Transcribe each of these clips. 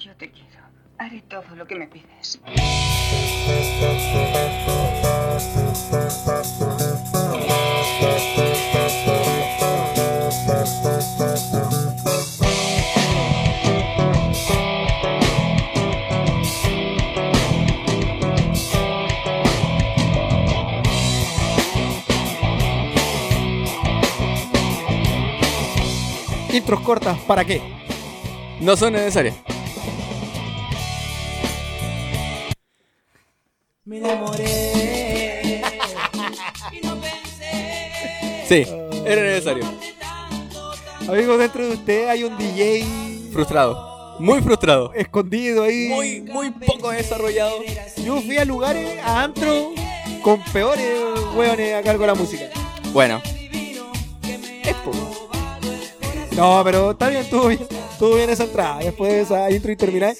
Yo te quiero. Haré todo lo que me pides. Intros cortas, ¿para qué? No son necesarias. Sí, era necesario. Amigos, dentro de usted hay un DJ Frustrado. Muy frustrado. escondido ahí. Muy, muy poco desarrollado. Yo fui a lugares, a antro, con peores hueones a cargo de la música. Bueno, Es poco. No, pero está bien, estuvo bien. Estuvo bien esa entrada. Después de esa intro interminable.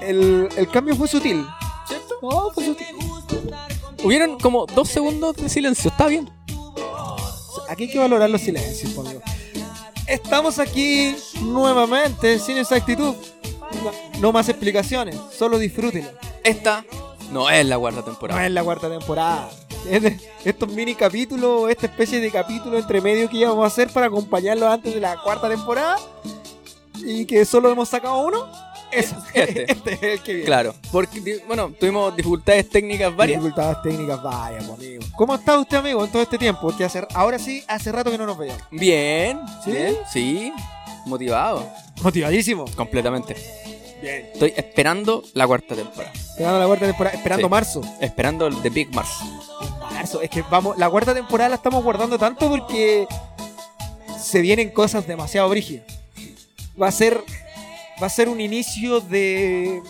El, el cambio fue sutil. ¿Cierto? No, fue sutil. hubieron como dos segundos de silencio. Está bien. Aquí hay que valorar los silencios, por Dios. Estamos aquí nuevamente, sin exactitud. No, no más explicaciones, solo disfrútenlo. Esta no es la cuarta No temporada. es la cuarta temporada. Estos mini capítulos, esta especie de capítulo entre medio que íbamos a hacer para acompañarlos antes de la cuarta temporada y que solo hemos sacado uno. Este. este es el que viene. Claro, porque, bueno, tuvimos dificultades técnicas varias. Dificultades técnicas, vaya, pues, amigo. ¿Cómo está usted, amigo, en todo este tiempo? Porque hace, ahora sí, hace rato que no nos veíamos. Bien, ¿Sí? bien, sí, motivado, Motivadísimo. completamente. Bien. Estoy esperando la cuarta temporada. Esperando la cuarta temporada, esperando Sí. marzo. Esperando el The Big Mars. Marzo, es que vamos, la cuarta temporada la estamos guardando tanto porque se vienen cosas demasiado brígidas. Va a ser va a ser un inicio de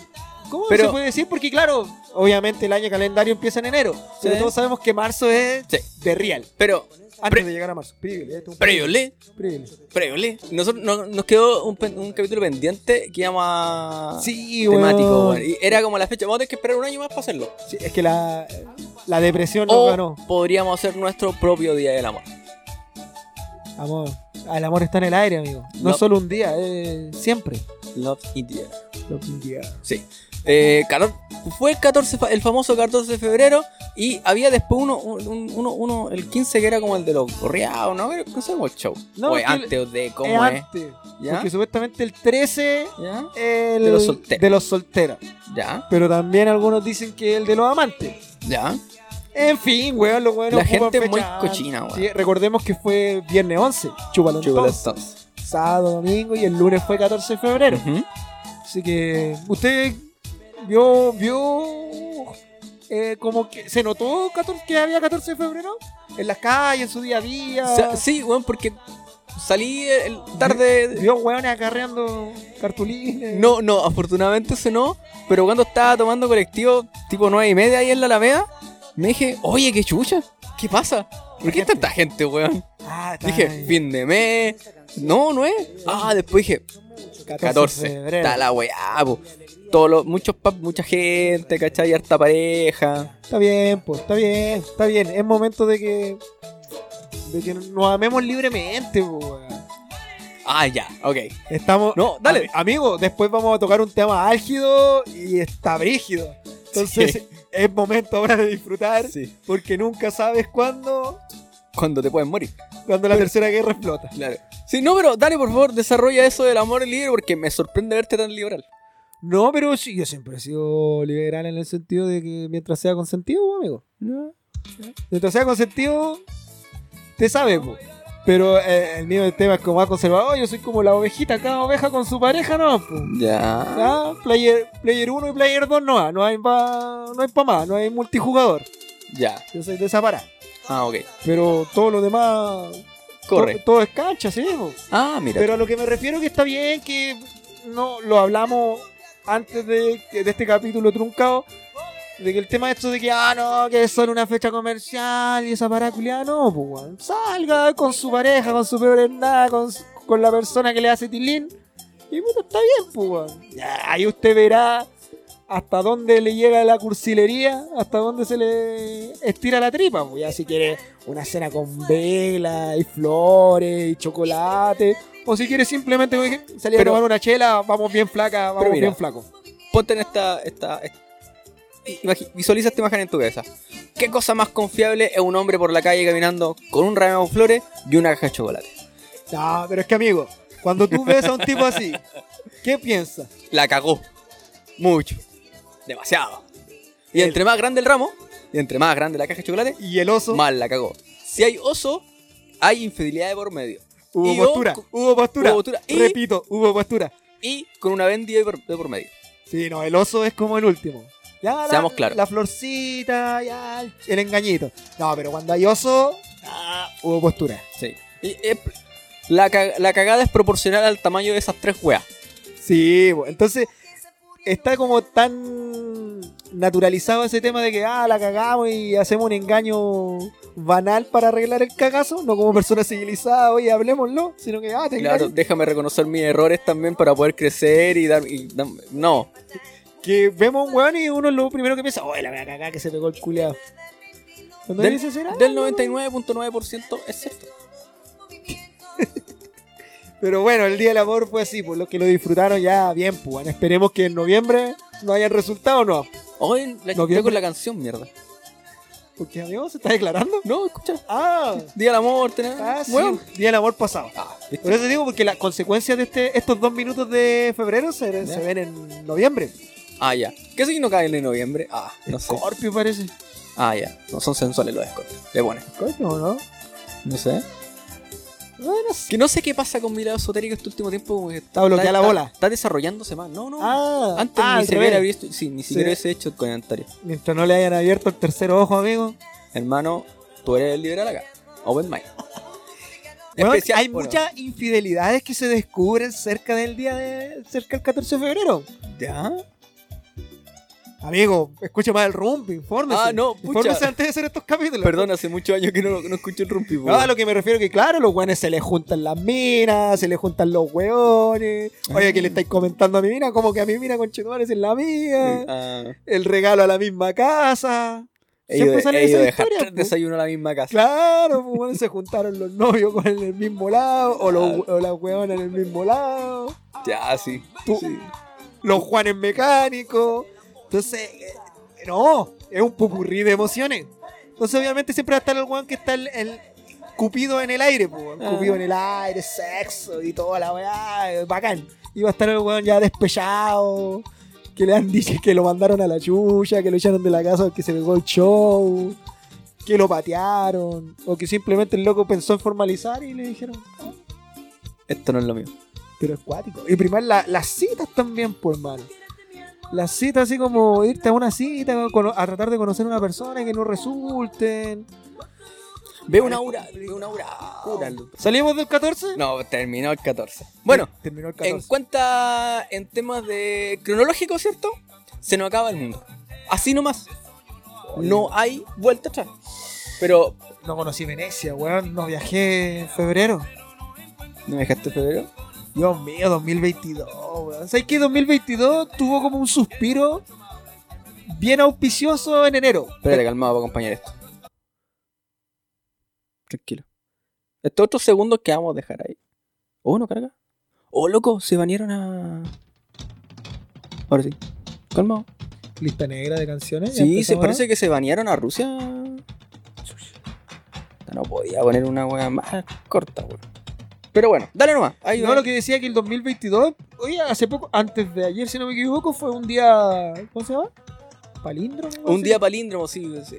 ¿Cómo Pero- se puede decir? Porque claro, obviamente el año calendario empieza en enero, pero Sí. todos sabemos que marzo es Sí. de real. Pero, Antes Pre- de llegar a marzo. Príguele, esto es un préviole, príguele. préviole. Nosotros no- nos quedó un, capítulo pendiente que llama Sí, temático. weón. Y era como la fecha. Vamos a tener que esperar un año más para hacerlo. Sí, es que la, la depresión nos O ganó. podríamos hacer nuestro propio Día del Amor. Amor. El amor está en el aire, amigo. No No. solo un día, es siempre. Love in the air. Love in the air. Sí. Eh, fue el 14, fa- el famoso 14 de febrero y había después uno, un- uno, uno, el 15 que era como el de los gorreados, ¿no? No sé cómo el show. No, o es antes de cómo es. antes. ¿Ya? Porque supuestamente el 13 ¿Ya? el De los solteros. de los solteros. ¿Ya? Pero también algunos dicen que el de los amantes. ¿Ya? En fin, weón, los weones La gente muy cochina, weón. Sí, recordemos que fue viernes 11, chúpalo entonces. entonces. Sábado, domingo y el lunes fue 14 de febrero. Así que usted vio, vio eh, como que se notó 14 que había 14 de febrero en las calles, en su día a día. O sea, sí, weón, porque salí el tarde. Vio weones acarreando cartulines. No, no, afortunadamente ese no. Pero cuando estaba tomando colectivo, tipo 9 y media ahí en la Alameda, me dije, oye, qué chucha, ¿qué pasa? ¿Por qué gente. tanta gente, weón? Ah, Dije, ahí. fin de mes. No, no es. Ah, después dije, 14. de febrero. Está la weá, po. Todos los, muchos pub, mucha gente, ¿cachai? Harta pareja. Está bien, pues, está bien, está bien. Es momento de que. de que nos amemos libremente, pues, weón. Ah, ya, ok. Estamos. No, dale. Am- amigo, después vamos a tocar un tema álgido y está brígido. Entonces, Sí. es momento ahora de disfrutar. Sí. Porque nunca sabes cuándo. Cuando te pueden morir. Cuando la tercera guerra explota. Claro. Sí, no, pero dale, por favor, desarrolla eso del amor libre porque me sorprende verte tan liberal. No, pero sí, yo siempre he sido liberal en el sentido de que mientras sea consentido, amigo. Mientras sea consentido, te sabe, po. Pero eh, el mío del tema es como más conservador. Yo soy como la ovejita, cada oveja con su pareja, ¿no? po. Ya. Ah, player, player 1 y player 2 no hay, no hay pa, no hay pa más, no hay multijugador. Ya. Yo soy de esa parada. Ah, ok. Pero todo lo demás. Corre. to- todo es cancha, sí, po. Ah, mira. Pero a lo que me refiero que está bien que no lo hablamos antes de, de este capítulo truncado. De que el tema esto de que, ah, no, que es solo una fecha comercial y esa parada culiada, no, pues, weón. Salga con su pareja, con su peor nada, con, con la persona que le hace tilín. Y puta, está bien, pues, weón. Ya, ahí usted verá hasta dónde le llega la cursilería, hasta dónde se le estira la tripa. Pues ya si quiere una cena con vela y flores y chocolate. O si quiere simplemente salir Pero- a tomar una chela, vamos bien flaca, vamos mira. bien flaco. Ponte en esta. esta, visualiza esta imagen en tu cabeza. ¿Qué cosa más confiable es un hombre por la calle caminando con un ramo de flores y una caja de chocolate? No, pero es que amigo, cuando tú ves a un tipo así, ¿qué piensas? La cagó. Mucho. Demasiado. Y El- entre más grande el ramo, y entre más grande la caja de chocolate, Y el oso, más la cagó. Si hay oso, hay infidelidad de por medio. hubo yo- postura, hubo postura. Hubo postura. Y- Repito, hubo postura. Y con una vendida de por, de por medio. Sí, no, el oso es como el último. Ya la- Seamos claros. La florcita, ya el, el engañito. No, pero cuando hay oso, ah, hubo postura. Sí. Y, eh, la, la cagada es proporcional al tamaño de esas tres weas. Sí, entonces está como tan naturalizado ese tema de que ah, la cagamos y hacemos un engaño banal para arreglar el cagazo, no como personas civilizadas, oye, hablemoslo, sino que ah, te Claro, engaño. déjame reconocer mis errores también para poder crecer y dar. y dar- no. Que vemos un weón y uno es lo primero que piensa, oye, la voy a cagar que se pegó el culeado. Cuando Del, "Será, del no, no". 99.9% es cierto. Pero bueno, el Día del Amor fue así, por los que lo disfrutaron ya bien, pues. bueno, esperemos que en noviembre no hayan resultado, no. Hoy la No, quité bien. con la canción, mierda. Porque amigo, ¿se está declarando? No, escucha. Ah, Día del amor, tenés. ah sí, Weón. Día del Amor pasado. Ah. Por eso digo, porque las consecuencias de este, estos dos minutos de febrero se, se ven en noviembre. Ah, ya. ¿Qué signo cae en noviembre? Ah, no sé. Scorpio parece. Ah, ya. No son sensuales los Scorpio. Le ponen. Scorpio, ¿no? No sé. Bueno, sí. Que no sé qué pasa con mi lado esotérico este último tiempo. Como que Está bloqueada la bola. Está desarrollándose más. No, no. Ah, Antes ah, ni revés. habría visto- sí, ni siquiera hubiese hecho el comentario. Mientras no le hayan abierto el tercer ojo, amigo. Hermano, tú eres el liberal acá. Open mind. Bueno, Especial- hay bueno, muchas infidelidades que se descubren cerca del día de. cerca del 14 de febrero. ¿Ya? Amigo, escucha más el rumpi, infórmese. Ah, no, pucha. Infórmese antes de hacer estos capítulos. Perdón, hace muchos años que no, no escucho el rumpi. No, a lo que me refiero que, claro, los weones se les juntan las minas, se les juntan los weones. Oye, que le estáis comentando a mi mina, como que a mi mina con es la mía. Ah, El regalo a la misma casa. Siempre salen he ido a esas dejar historias, tres po. desayunos a la misma casa. Claro, pues bueno, se juntaron los novios con el mismo lado, o, los, o las weonas en el mismo lado, Ya, sí. Tú- Sí. los Juanes mecánicos. Entonces, eh, no, es un pupurrí de emociones. Entonces, obviamente, siempre va a estar el weón que está el, el Cupido en el aire, pues. Cupido en el aire, sexo y toda la weá, eh, bacán. Y va a estar el weón ya despechado, que le han dicho que lo mandaron a la chucha, que lo echaron de la casa porque se pegó el show, que lo patearon, o que simplemente el loco pensó en formalizar y le dijeron, "Ah, Esto no es lo mío. pero es cuático. Y primero la- las citas también, pues, hermano. Las citas así como irte a una cita a tratar de conocer a una persona que no resulten. Veo una aura. Veo una aura. Cúralo. ¿Salimos del 14? No, terminó el 14. Bueno, terminó el en 14. cuenta en temas de cronológico, ¿cierto? Se nos acaba el mundo. Así nomás. No hay vuelta atrás. Pero, No conocí Venecia, weón. No viajé en febrero. ¿no me dejaste febrero? Dios mío, 2022, weón. ¿Sabes qué? 2022 tuvo como un suspiro bien auspicioso en enero. Espérate, calmado para acompañar esto. Tranquilo. Estos otros segundos que vamos a dejar ahí. Oh, no carga. Oh, loco, se banearon a. Ahora sí. Calmado. Lista negra de canciones. Sí, se empezamos, parece que se banearon a Rusia. No podía poner una wea más corta, weón. Pero bueno, dale nomás. Ahí No, va. lo que decía que el 2022, oye, hace poco, antes de ayer, si no me equivoco, fue un día. ¿Cómo se llama? ¿Palíndromo? Un día palíndromo, sí. sí.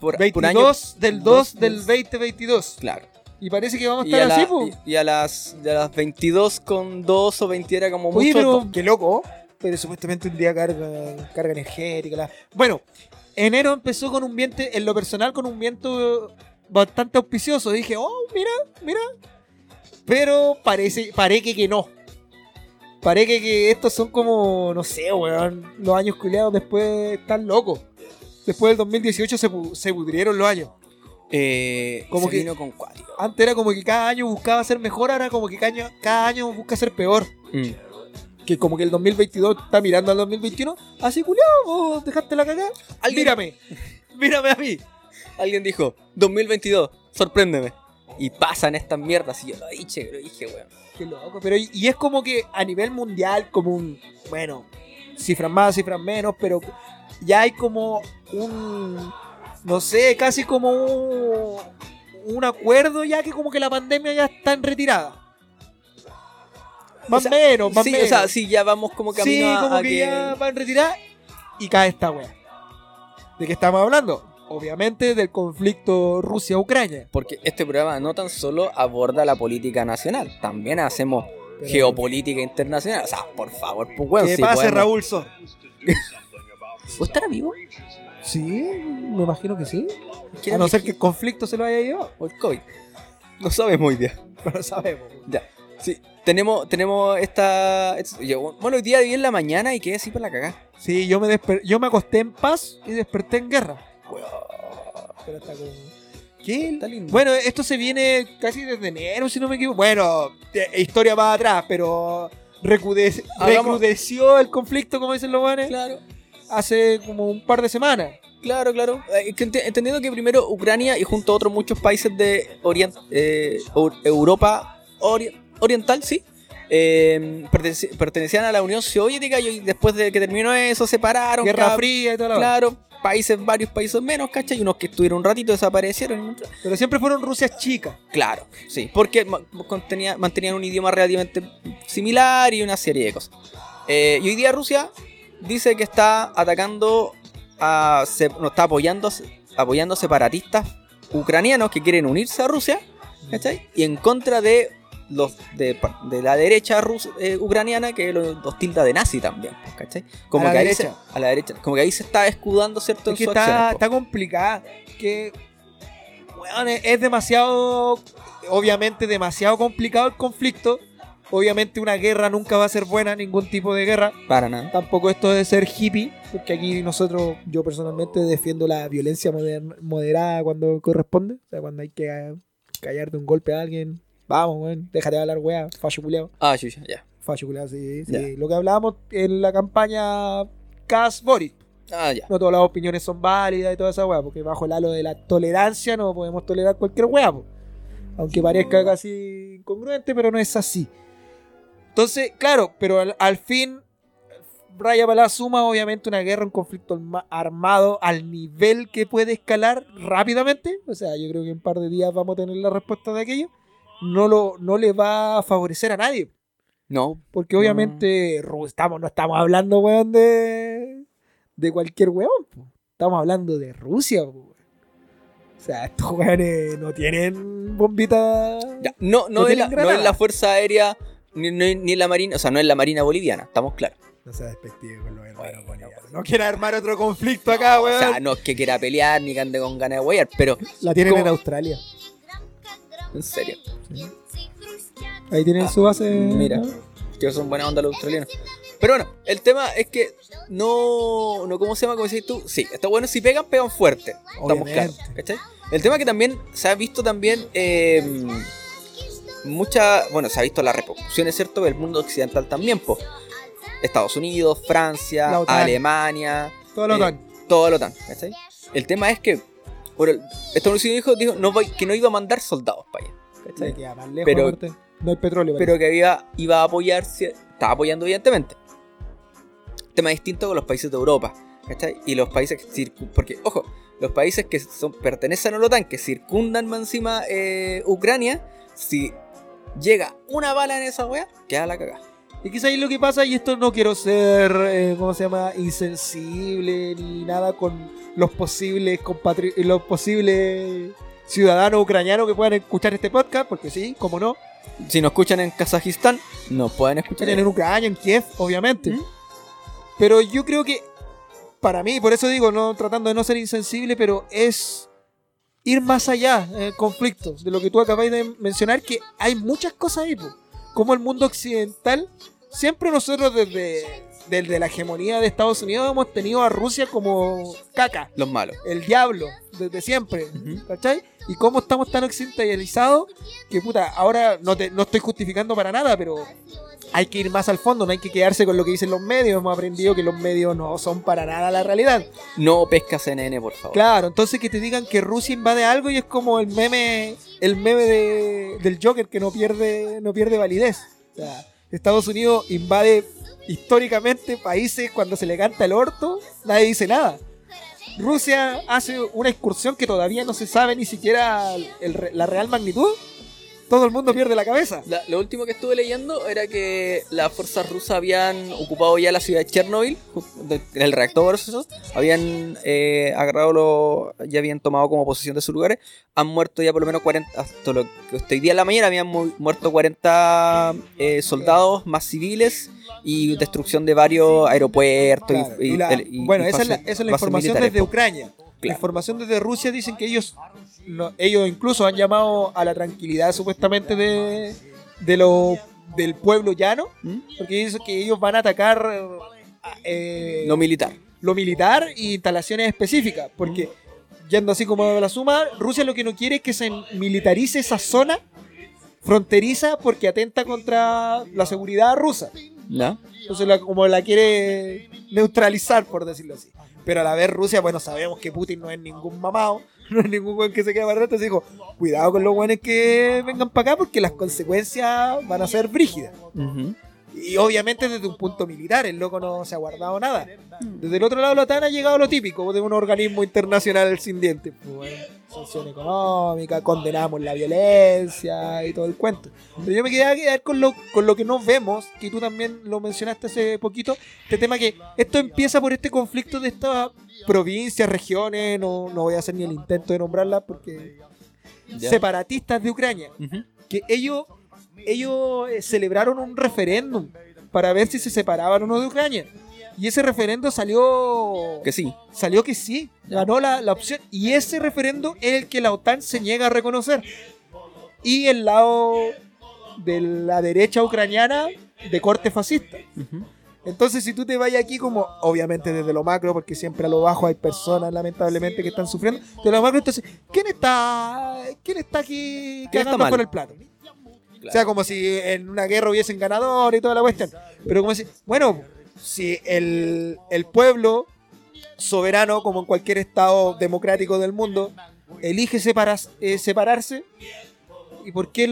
Por, por 22 año. del 2 dos del del- 2022. Claro. Y parece que vamos a Y estar a, así, la- po. y- y a las, y a las 22 con 2 o 20 era como Oye, mucho. pero qué loco. Pero supuestamente un día carga, carga energética. la- Bueno, enero empezó con un viento, en lo personal, con un viento bastante auspicioso. Dije, oh, mira, mira. Pero parece, parece que no. Parece que estos son como, no sé, weón. Los años culiados después están locos. Después del 2018 se, se pudrieron los años. Eh, Como que- vino con cuático. Antes era como que cada año buscaba ser mejor, ahora como que cada año, cada año busca ser peor. Mm. que como que el 2022 está mirando al 2021, así culiao, vos dejaste la cagada. Mírame, mírame a mí. Alguien dijo, 2022, sorpréndeme. Y pasan estas mierdas. Y yo lo dije, lo dije, weón. Qué loco, pero y, y es como que a nivel mundial, como un, bueno, cifras más, cifras menos, pero ya hay como un, no sé, casi como un, un acuerdo ya que como que la pandemia ya está en retirada. Más O sea, menos, más sí, menos. o sea, sí, ya vamos como camino sí, a, como a que, que... ya va en retirada y cae esta wea. ¿De qué estamos hablando? Obviamente del conflicto Rusia-Ucrania. Porque este programa no tan solo aborda la política nacional, también hacemos Pero- geopolítica internacional. O sea, por favor, pues, weón. ¿Qué si pasa, podemos- Raúl Sor? ¿Vos estará vivo? Sí, me imagino que sí. ¿Quién A no ser que el conflicto se lo haya llevado. O el COVID. No sabemos hoy día. No lo sabemos. Ya. Sí, tenemos, tenemos esta. bueno, hoy día viví en la mañana y quedé así por la cagada. Sí, yo me, desper- yo me acosté en paz y desperté en guerra. Pero está como... ¿Qué? Está lindo. Bueno, esto se viene casi desde enero, si no me equivoco. Bueno, historia más atrás, pero recrude- Hagamos- recrudeció el conflicto, como dicen los buenos, Claro, hace como un par de semanas. claro, claro. Eh, entendiendo que primero Ucrania y junto a otros muchos países de orient- eh, Eu- Europa ori- Oriental, sí. eh, perteneci- pertenecían a la Unión Soviética y después de que terminó eso separaron. Guerra cada- Fría y toda la Claro, países, varios países menos, ¿cachai? Y unos que estuvieron un ratito desaparecieron. Pero siempre fueron Rusias chicas. Claro, sí, porque contenía- mantenían un idioma relativamente similar y una serie de cosas. Eh, y hoy día Rusia dice que está atacando a. se- no, está apoyando, apoyando separatistas ucranianos que quieren unirse a Rusia, ¿cachai? Y en contra de los de, la derecha rus- eh, ucraniana que los, los tilda de nazi también, ¿cachai? Como A la que ahí derecha. se- a la derecha. Como que ahí se está escudando, ¿cierto? En Es que está, acciones, está complicada. Que weón, es, demasiado, obviamente demasiado complicado el conflicto. Obviamente una guerra nunca va a ser buena, ningún tipo de guerra. Para nada. Tampoco esto de ser hippie, porque aquí nosotros, yo personalmente defiendo la violencia moder- moderada cuando corresponde. O sea, cuando hay que eh, callar de un golpe a alguien. Vamos, weón, déjate de hablar, weá, facho culiao. Ah, chucha, ya. Facho culiao, sí, sí. Ya. Lo que hablábamos en la campaña Cas Boris. Ah, ya. No todas las opiniones son válidas y toda esa weá, porque bajo el halo de la tolerancia no podemos tolerar cualquier weá, po. aunque parezca casi incongruente, pero no es así. Entonces, claro, pero al, al fin raya para la suma, obviamente, una guerra, un conflicto arma- armado al nivel que puede escalar rápidamente. O sea, yo creo que en un par de días vamos a tener la respuesta de aquello. No, lo, no le va a favorecer a nadie. No, Porque obviamente Ru- estamos, no estamos hablando, weón, de, de cualquier weón. po. Estamos hablando de Rusia, po. O sea, estos weones no tienen bombita. Ya, no, no, No es la, no es Fuerza Aérea ni, ni, ni la Marina, o sea, no es la Marina Boliviana, estamos claros. No se despective con los hermanos bolivianos. No quiere armar otro conflicto acá, O weón. sea, no es que quiera pelear ni que ande con ganas de guayar, pero La tienen en Australia. En serio, Ahí tienen su base. Mira. ¿no? que son buena onda los australianos. Pero bueno, el tema es que no, no ¿cómo se llama? Como decís tú, sí, está bueno, si pegan, pegan fuerte. Estamos claros, ¿cachai? El tema es que también se ha visto también eh, mucha, bueno, se ha visto las repercusiones, ¿cierto? Del mundo occidental también, pues. Estados Unidos, La Francia. Alemania, Todo lo Eh, todo lo OTAN, ¿cachai? El tema es que el, Estados Unidos dijo, dijo no, que no iba a mandar soldados para allá. ¿cachai? Lejos, Pero-. No hay petróleo. Pero que iba, iba a apoyar, ci- estaba apoyando evidentemente. Tema distinto con los países de Europa, ¿cachai? Y los países que circun- porque, ojo, los países que son, pertenecen a la OTAN, que circundan más encima eh, Ucrania, si llega una bala en esa wea, queda la cagada. Y quizá ahí lo que pasa, y esto no quiero ser, eh, ¿cómo se llama?, insensible ni nada con los posibles compatri los posibles ciudadanos ucranianos que puedan escuchar este podcast, porque sí, como no, Si nos escuchan en Kazajistán, nos pueden escuchar en Ucrania, en Kiev, obviamente. ¿Mm? Pero yo creo que, para mí, por eso digo, no tratando de no ser insensible, pero es ir más allá en el conflicto, de lo que tú acabáis de mencionar, que hay muchas cosas ahí, po. como el mundo occidental, siempre nosotros desde, desde la hegemonía de Estados Unidos hemos tenido a Rusia como caca, los malos. el diablo, desde siempre, Ujú. ¿cachai? Y cómo estamos tan occidentalizados que, puta, ahora no, te, no estoy justificando para nada, pero hay que ir más al fondo, no hay que quedarse con lo que dicen los medios. Hemos aprendido que los medios no son para nada la realidad. No pesca CNN, por favor. Claro, entonces que te digan que Rusia invade algo y es como el meme, el meme de- del Joker que no pierde, no pierde validez. O sea, Estados Unidos invade históricamente países cuando se le canta el orto, nadie dice nada. Rusia hace una excursión que todavía no se sabe ni siquiera la real magnitud. Todo el mundo pierde la cabeza. La- lo último que estuve leyendo era que las fuerzas rusas habían ocupado ya la ciudad de Chernobyl, el reactor, eso, habían eh, agarrado, lo, ya habían tomado como posesión de sus lugares, han muerto ya por lo menos 40, hasta lo que hoy día en la mañana habían mu- muerto 40 eh, soldados más civiles y destrucción de varios aeropuertos y- Claro, y, y la- y- bueno, esa es la, esa es la información militares, desde. Ucrania. La Claro. información desde Rusia dicen que ellos, no- ellos incluso han llamado a la tranquilidad supuestamente de, de lo, del pueblo llano, ¿Mm? porque dicen que ellos van a atacar eh, No militar. lo militar y instalaciones específicas, porque yendo así como la suma, Rusia lo que no quiere es que se militarice esa zona fronteriza porque atenta contra la seguridad rusa. ¿Ya? Entonces, la- como la quiere neutralizar, por decirlo así. Pero a la vez Rusia, bueno, sabemos que Putin no es ningún mamado, no es ningún buen que se quede para rato. Entonces dijo, cuidado con los buenos que vengan para acá porque las consecuencias van a ser brígidas. Ujú. Y obviamente desde un punto militar, el loco no se ha guardado nada. Desde el otro lado de la OTAN ha llegado lo típico de un organismo internacional sin dientes. Pues, sanción económica, condenamos la violencia y todo el cuento. Pero yo me quedé a quedar con lo, con lo que no vemos, que tú también lo mencionaste hace poquito, este tema que esto empieza por este conflicto de estas provincias, regiones, no, no voy a hacer ni el intento de nombrarlas porque... Ya. Separatistas de Ucrania que ellos, ellos eh, celebraron un referéndum para ver si se separaban o no de Ucrania. Y ese referendo salió Que sí. salió que sí, ganó la, la opción. Y ese referendo es el que la OTAN se niega a reconocer. Y el lado de la derecha ucraniana de corte fascista. Entonces, si tú te vayas aquí como, obviamente desde lo macro, porque siempre a lo bajo hay personas lamentablemente que están sufriendo, de lo macro, entonces, ¿quién está, quién está aquí ¿Quién está mal? por el plato? O sea, como si en una guerra hubiesen ganador y toda la cuestión. Pero como si, bueno, si el, el pueblo soberano, como en cualquier estado democrático del mundo, elige separas- eh, separarse, ¿y por qué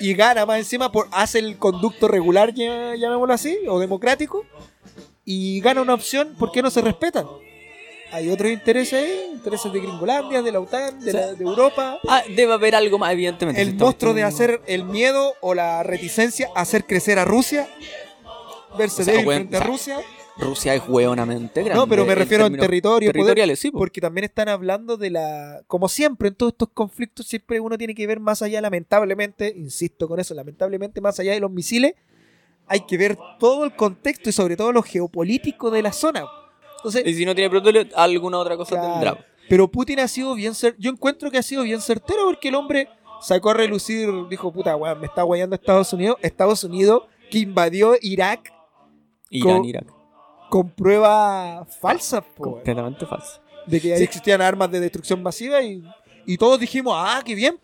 y gana más encima? Por, hace el conducto regular, ya- llamémoslo así, o democrático, y gana una opción, ¿por qué no se respetan? Hay otros intereses ahí, intereses de Gringolandia, de la OTAN, de, la- de Europa Ah, debe haber algo más, evidentemente. el monstruo de hacer el miedo o la reticencia a hacer crecer a Rusia, verse O sea, débil frente o a Rusia. Rusia es hueonamente grande. No, pero me refiero a territorio, poder, territoriales, sí. po. porque también están hablando de la, como siempre en todos estos conflictos, siempre uno tiene que ver más allá, lamentablemente, insisto con eso, lamentablemente más allá de los misiles, hay que ver todo el contexto y sobre todo lo geopolítico de la zona. Entonces, Y si no tiene petróleo, alguna otra cosa Claro. tendrá. Pero Putin ha sido bien cer Yo encuentro que ha sido bien certero porque el hombre sacó a relucir, dijo, puta, weón, me está guayando Estados Unidos. Estados Unidos que invadió Irak Irán, Co- Irak. con pruebas falsas, po, weón, Completamente falso. de que ahí Sí. existían armas de destrucción masiva y, y todos dijimos, ah, qué bien.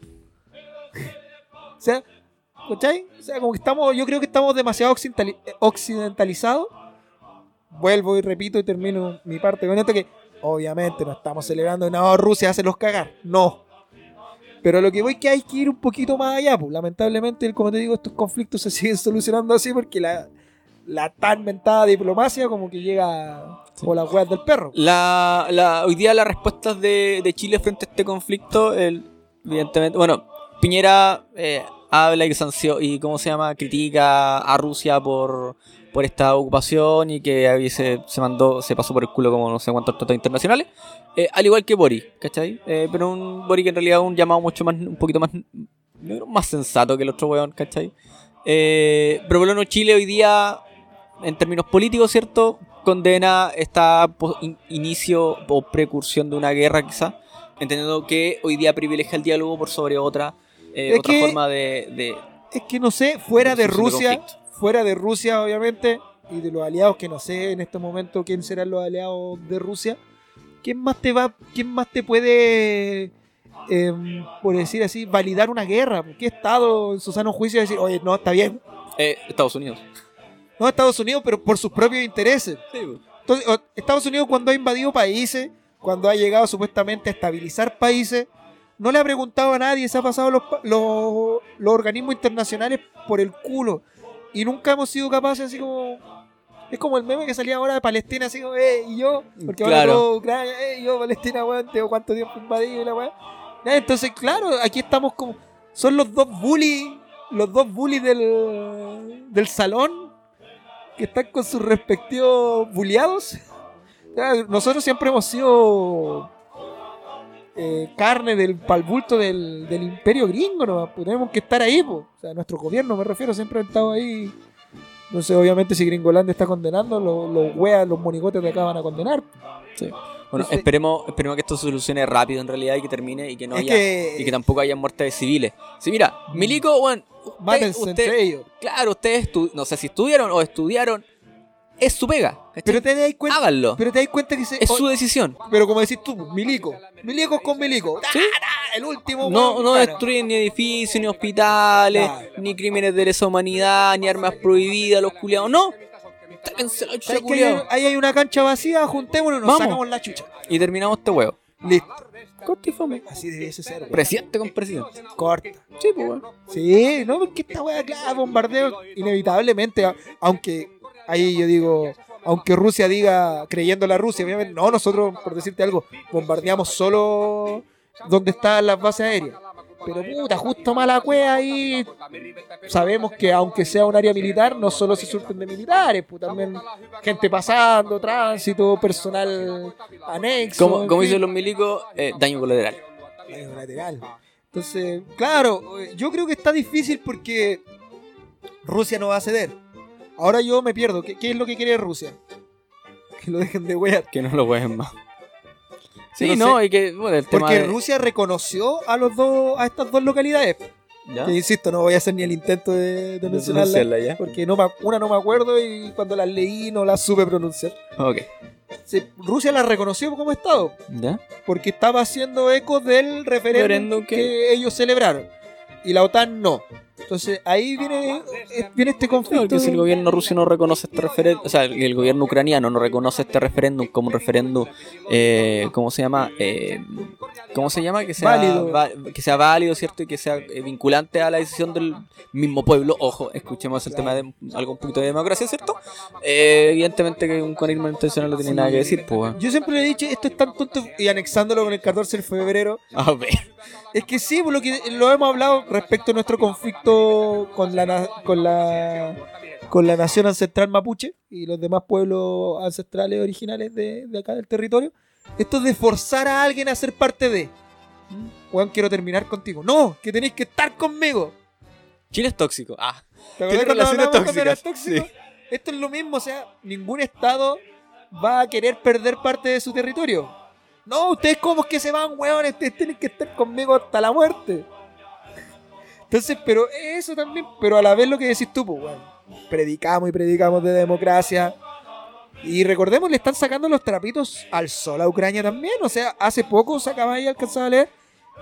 o sea, ¿cachai? O sea, como que estamos, yo creo que estamos demasiado occidentali- occidentalizados. Vuelvo y repito y termino mi parte con esto que obviamente no estamos celebrando no, Rusia hace los cagar. No. Pero lo que voy es que hay que ir un poquito más allá, pues. Lamentablemente, como te digo, estos conflictos se siguen solucionando así porque la, la tan mentada diplomacia como que llega por las weas del perro. La, la, hoy día las respuestas de, de Chile frente a este conflicto, el, evidentemente, bueno, Piñera eh, habla y sanció y cómo se llama, critica a Rusia por, por esta ocupación y que ahí se, se mandó, se pasó por el culo como no sé cuántos tratados internacionales, eh, al igual que Boris, ¿cachai? Eh, pero un Boris que en realidad es un llamado mucho más, un poquito más, más sensato que el otro weón, ¿cachai? Eh, pero por lo menos Chile hoy día, en términos políticos, ¿cierto? Condena esta in- inicio o precursión de una guerra, quizá, entendiendo que hoy día privilegia el diálogo por sobre otra, otra que- forma de, de- Es que no sé, fuera de de Rusia, conflicto. Fuera de Rusia, obviamente, y de los aliados, que no sé en este momento quién serán los aliados de Rusia, ¿quién más te va, quién más te puede, em, por decir así, validar una guerra? ¿Qué estado en su sano juicio decir, oye, no, está bien? Eh, Estados Unidos. No Estados Unidos, pero por sus propios intereses. Sí, pues. Entonces, Estados Unidos cuando ha invadido países, cuando ha llegado supuestamente a estabilizar países, no le ha preguntado a nadie, se ha pasado los, los, los organismos internacionales por el culo. Y nunca hemos sido capaces así como... Es como el meme que salía ahora de Palestina, así como, eh, y yo, porque ahora Claro. todo Ucrania, eh, y yo, Palestina, weón, tengo cuánto tiempo invadido y la. Ya, Entonces, claro, aquí estamos como... Son los dos bullies, los dos bullies del, del salón, que están con sus respectivos bulliados. Nosotros siempre hemos sido eh, carne del palbulto del, del imperio gringo, ¿no? Pues tenemos que estar ahí, po. o sea, nuestro gobierno me refiero, siempre ha estado ahí. No sé, obviamente si Gringolandia está condenando, los, los weas, los monigotes de acá van a condenar. Bueno, Entonces- esperemos, esperemos que esto se solucione rápido en realidad y que termine y que no es haya que, y que tampoco haya muertes de civiles. Sí, mira, Milico, bueno, usted- mátense usted- entre ellos. claro, ustedes no sé si estudiaron o estudiaron, es su pega. ¿cachai? Pero te das cuenta, Háganlo. pero te das cuenta que se, es su decisión. pero como decís tú, Milico, Milico con Milico. Sí. ¡Ah, El último. No, no destruyen ni edificios, ni hospitales, ni crímenes de lesa humanidad, ni armas prohibidas, los culiados. No. La chucha, ¿Sabes que culiao. ahí, hay una cancha vacía? Juntémonos y nos Vamos. sacamos la chucha. Y terminamos este huevo. Listo. Corta y fome. Así debiese ser. Presidente con presidente. Corta. Sí, pues. Sí, no, porque esta weá, claro, bombardeo inevitablemente, aunque ahí yo digo, aunque Rusia diga, creyendo la Rusia, obviamente, no, nosotros, por decirte algo, bombardeamos solo donde están las bases aéreas. Pero puta, justo mala cueva ahí. Sabemos que aunque sea un área militar, no solo se surten de militares, pues también gente pasando, tránsito, personal anexo. Como, como dicen los milicos, eh, daño colateral. daño lateral. Entonces, claro, yo creo que está difícil porque Rusia no va a ceder. Ahora yo me pierdo. ¿Qué, qué es lo que quiere Rusia? Que lo dejen de wear. Que no lo pueden más. Sí, no no, y que, bueno, el tema Porque de- Rusia reconoció a los dos, a estas dos localidades. ¿Ya? Que insisto, no voy a hacer ni el intento de, de pronunciarla ya. Porque no me, una no me acuerdo y cuando las leí no las supe pronunciar. Ok. Sí, Rusia las reconoció como Estado. ¿Ya? porque estaba haciendo eco del referéndum Referéndum que... que- ellos celebraron y la OTAN no. Entonces ahí viene, eh, viene este conflicto. que si el gobierno ruso no reconoce este referéndum, o sea, el, gobierno ucraniano no reconoce este referéndum como un referéndum, eh, ¿cómo se llama? Eh, ¿Cómo se llama? Que sea Válido. va- que sea válido, ¿cierto? Y que sea eh, vinculante a la decisión del mismo pueblo. Ojo, escuchemos el tema de algo un poquito de democracia, ¿cierto? Eh, evidentemente que un conigma intencional no tiene nada que decir, pues. Yo siempre le he dicho, esto es tan tonto, y anexándolo con el 14 de febrero, A ver. es que sí, por lo que lo hemos hablado respecto a nuestro conflicto con la, con la, con la nación ancestral mapuche y los demás pueblos ancestrales originales de, de acá del territorio. Esto de forzar a alguien a ser parte de. Juan, quiero terminar contigo. No, que tenéis que estar conmigo. Chile es tóxico. Ah. ¿Te Tiene relaciones tóxicas, tóxico? Esto es lo mismo, o sea, ningún estado va a querer perder parte de su territorio. No, ustedes como que se van, weones, ustedes tienen que estar conmigo hasta la muerte. Entonces, pero eso también, pero a la vez lo que decís tú, pues, weón. Predicamos y predicamos de democracia. Y recordemos, le están sacando los trapitos al sol a Ucrania también. O sea, hace poco se acaba de alcanzar a leer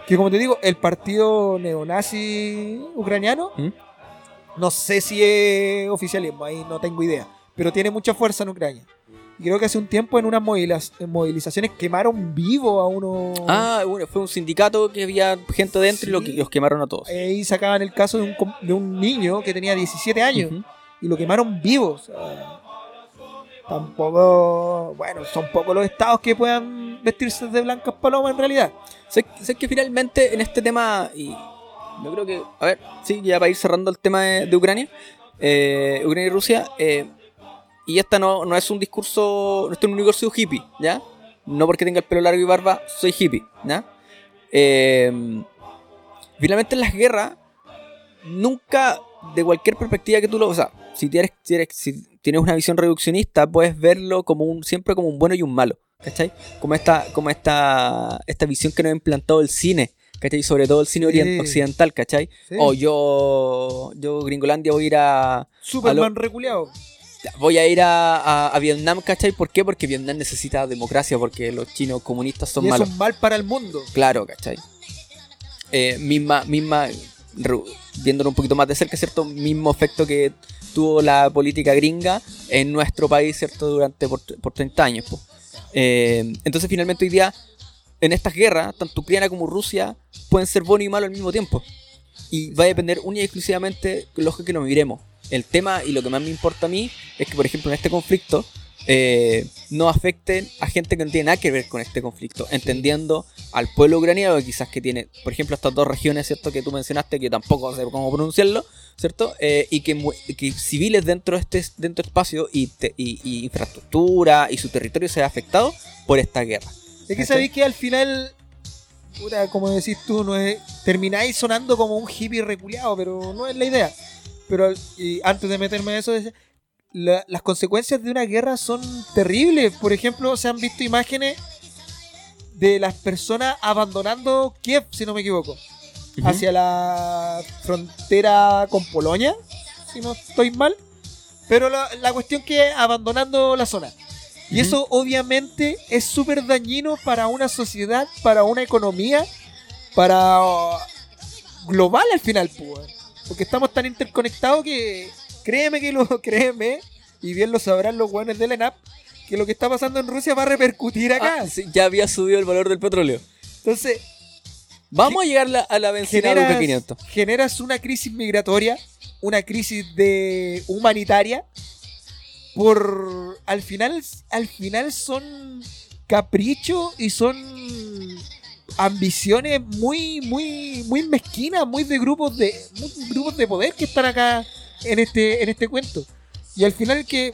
que, como te digo, el partido neonazi ucraniano, ¿Mm? no sé si es oficialismo, ahí no tengo idea, pero tiene mucha fuerza en Ucrania. Y creo que hace un tiempo en unas movilizaciones quemaron vivo a uno. Ah, bueno, fue un sindicato que había gente dentro y lo Sí. que- los quemaron a todos. Ahí sacaban el caso de un, de un niño que tenía 17 años y lo quemaron vivo. o sea, tampoco, bueno, son pocos los estados que puedan vestirse de blancas palomas en realidad. Sé, sé que finalmente en este tema, y yo creo que, a ver, sí, ya para ir cerrando el tema de, de Ucrania, eh, Ucrania y Rusia, eh, y esta no, no es un discurso, no es un discurso hippie, ¿ya? No porque tenga el pelo largo y barba, soy hippie, ¿ya? Eh, finalmente en las guerras, nunca, de cualquier perspectiva que tú lo, o sea, si tienes, si tienes una visión reduccionista, puedes verlo como un, siempre como un bueno y un malo, ¿cachai? Como esta, como esta, esta visión que nos ha implantado el cine, ¿cachai? Sobre todo el cine Sí. occidental, ¿cachai? Sí. O yo, yo, Gringolandia, voy a ir a, Superman reculeado. Voy a ir a, a- a Vietnam, ¿cachai? ¿Por qué? Porque Vietnam necesita democracia, porque los chinos comunistas son Y es malos. un mal para el mundo. Claro, ¿cachai? Eh, misma, misma, viéndolo un poquito más de cerca, ¿cierto? Mismo efecto que tuvo la política gringa en nuestro país, ¿cierto? Durante por, por 30 años. po. Eh, entonces finalmente hoy día, en estas guerras, tanto Ucrania como Rusia pueden ser bueno y malo al mismo tiempo. Y va a depender única y exclusivamente lo que lo miremos. El tema y lo que más me importa a mí es que, por ejemplo, en este conflicto eh, no afecten a gente que no tiene nada que ver con este conflicto, entendiendo al pueblo ucraniano que quizás que tiene, por ejemplo, estas dos regiones, ¿cierto? Que tú mencionaste, que tampoco sé cómo pronunciarlo, ¿cierto? Eh, y que, que civiles dentro de este dentro de espacio y, te- y- y infraestructura y su territorio sea afectado por esta guerra. Es que sabéis que al final, como decís tú, no es, termináis sonando como un hippie reculeado, pero no es la idea. Pero y antes de meterme en eso, la- las consecuencias de una guerra son terribles. Por ejemplo, se han visto imágenes de las personas abandonando Kiev, si no me equivoco, Ujú. hacia la frontera con Polonia, si no estoy mal. Pero la, la cuestión que es abandonando la zona. Y eso obviamente es súper dañino para una sociedad, para una economía, para uh, global al final, pues. Porque estamos tan interconectados que créeme que lo créeme, y bien lo sabrán los weones de la ENAP, que lo que está pasando en Rusia va a repercutir acá. Ah, sí, ya había subido el valor del petróleo. Entonces, Vamos a llegar la- a la benzina Luca generas, 500. generas una crisis migratoria, una crisis de humanitaria, por al final, al final son caprichos y son ambiciones muy, muy, muy mezquinas, muy de grupos de, muy grupos de poder que están acá en este, en este cuento. Y al final que,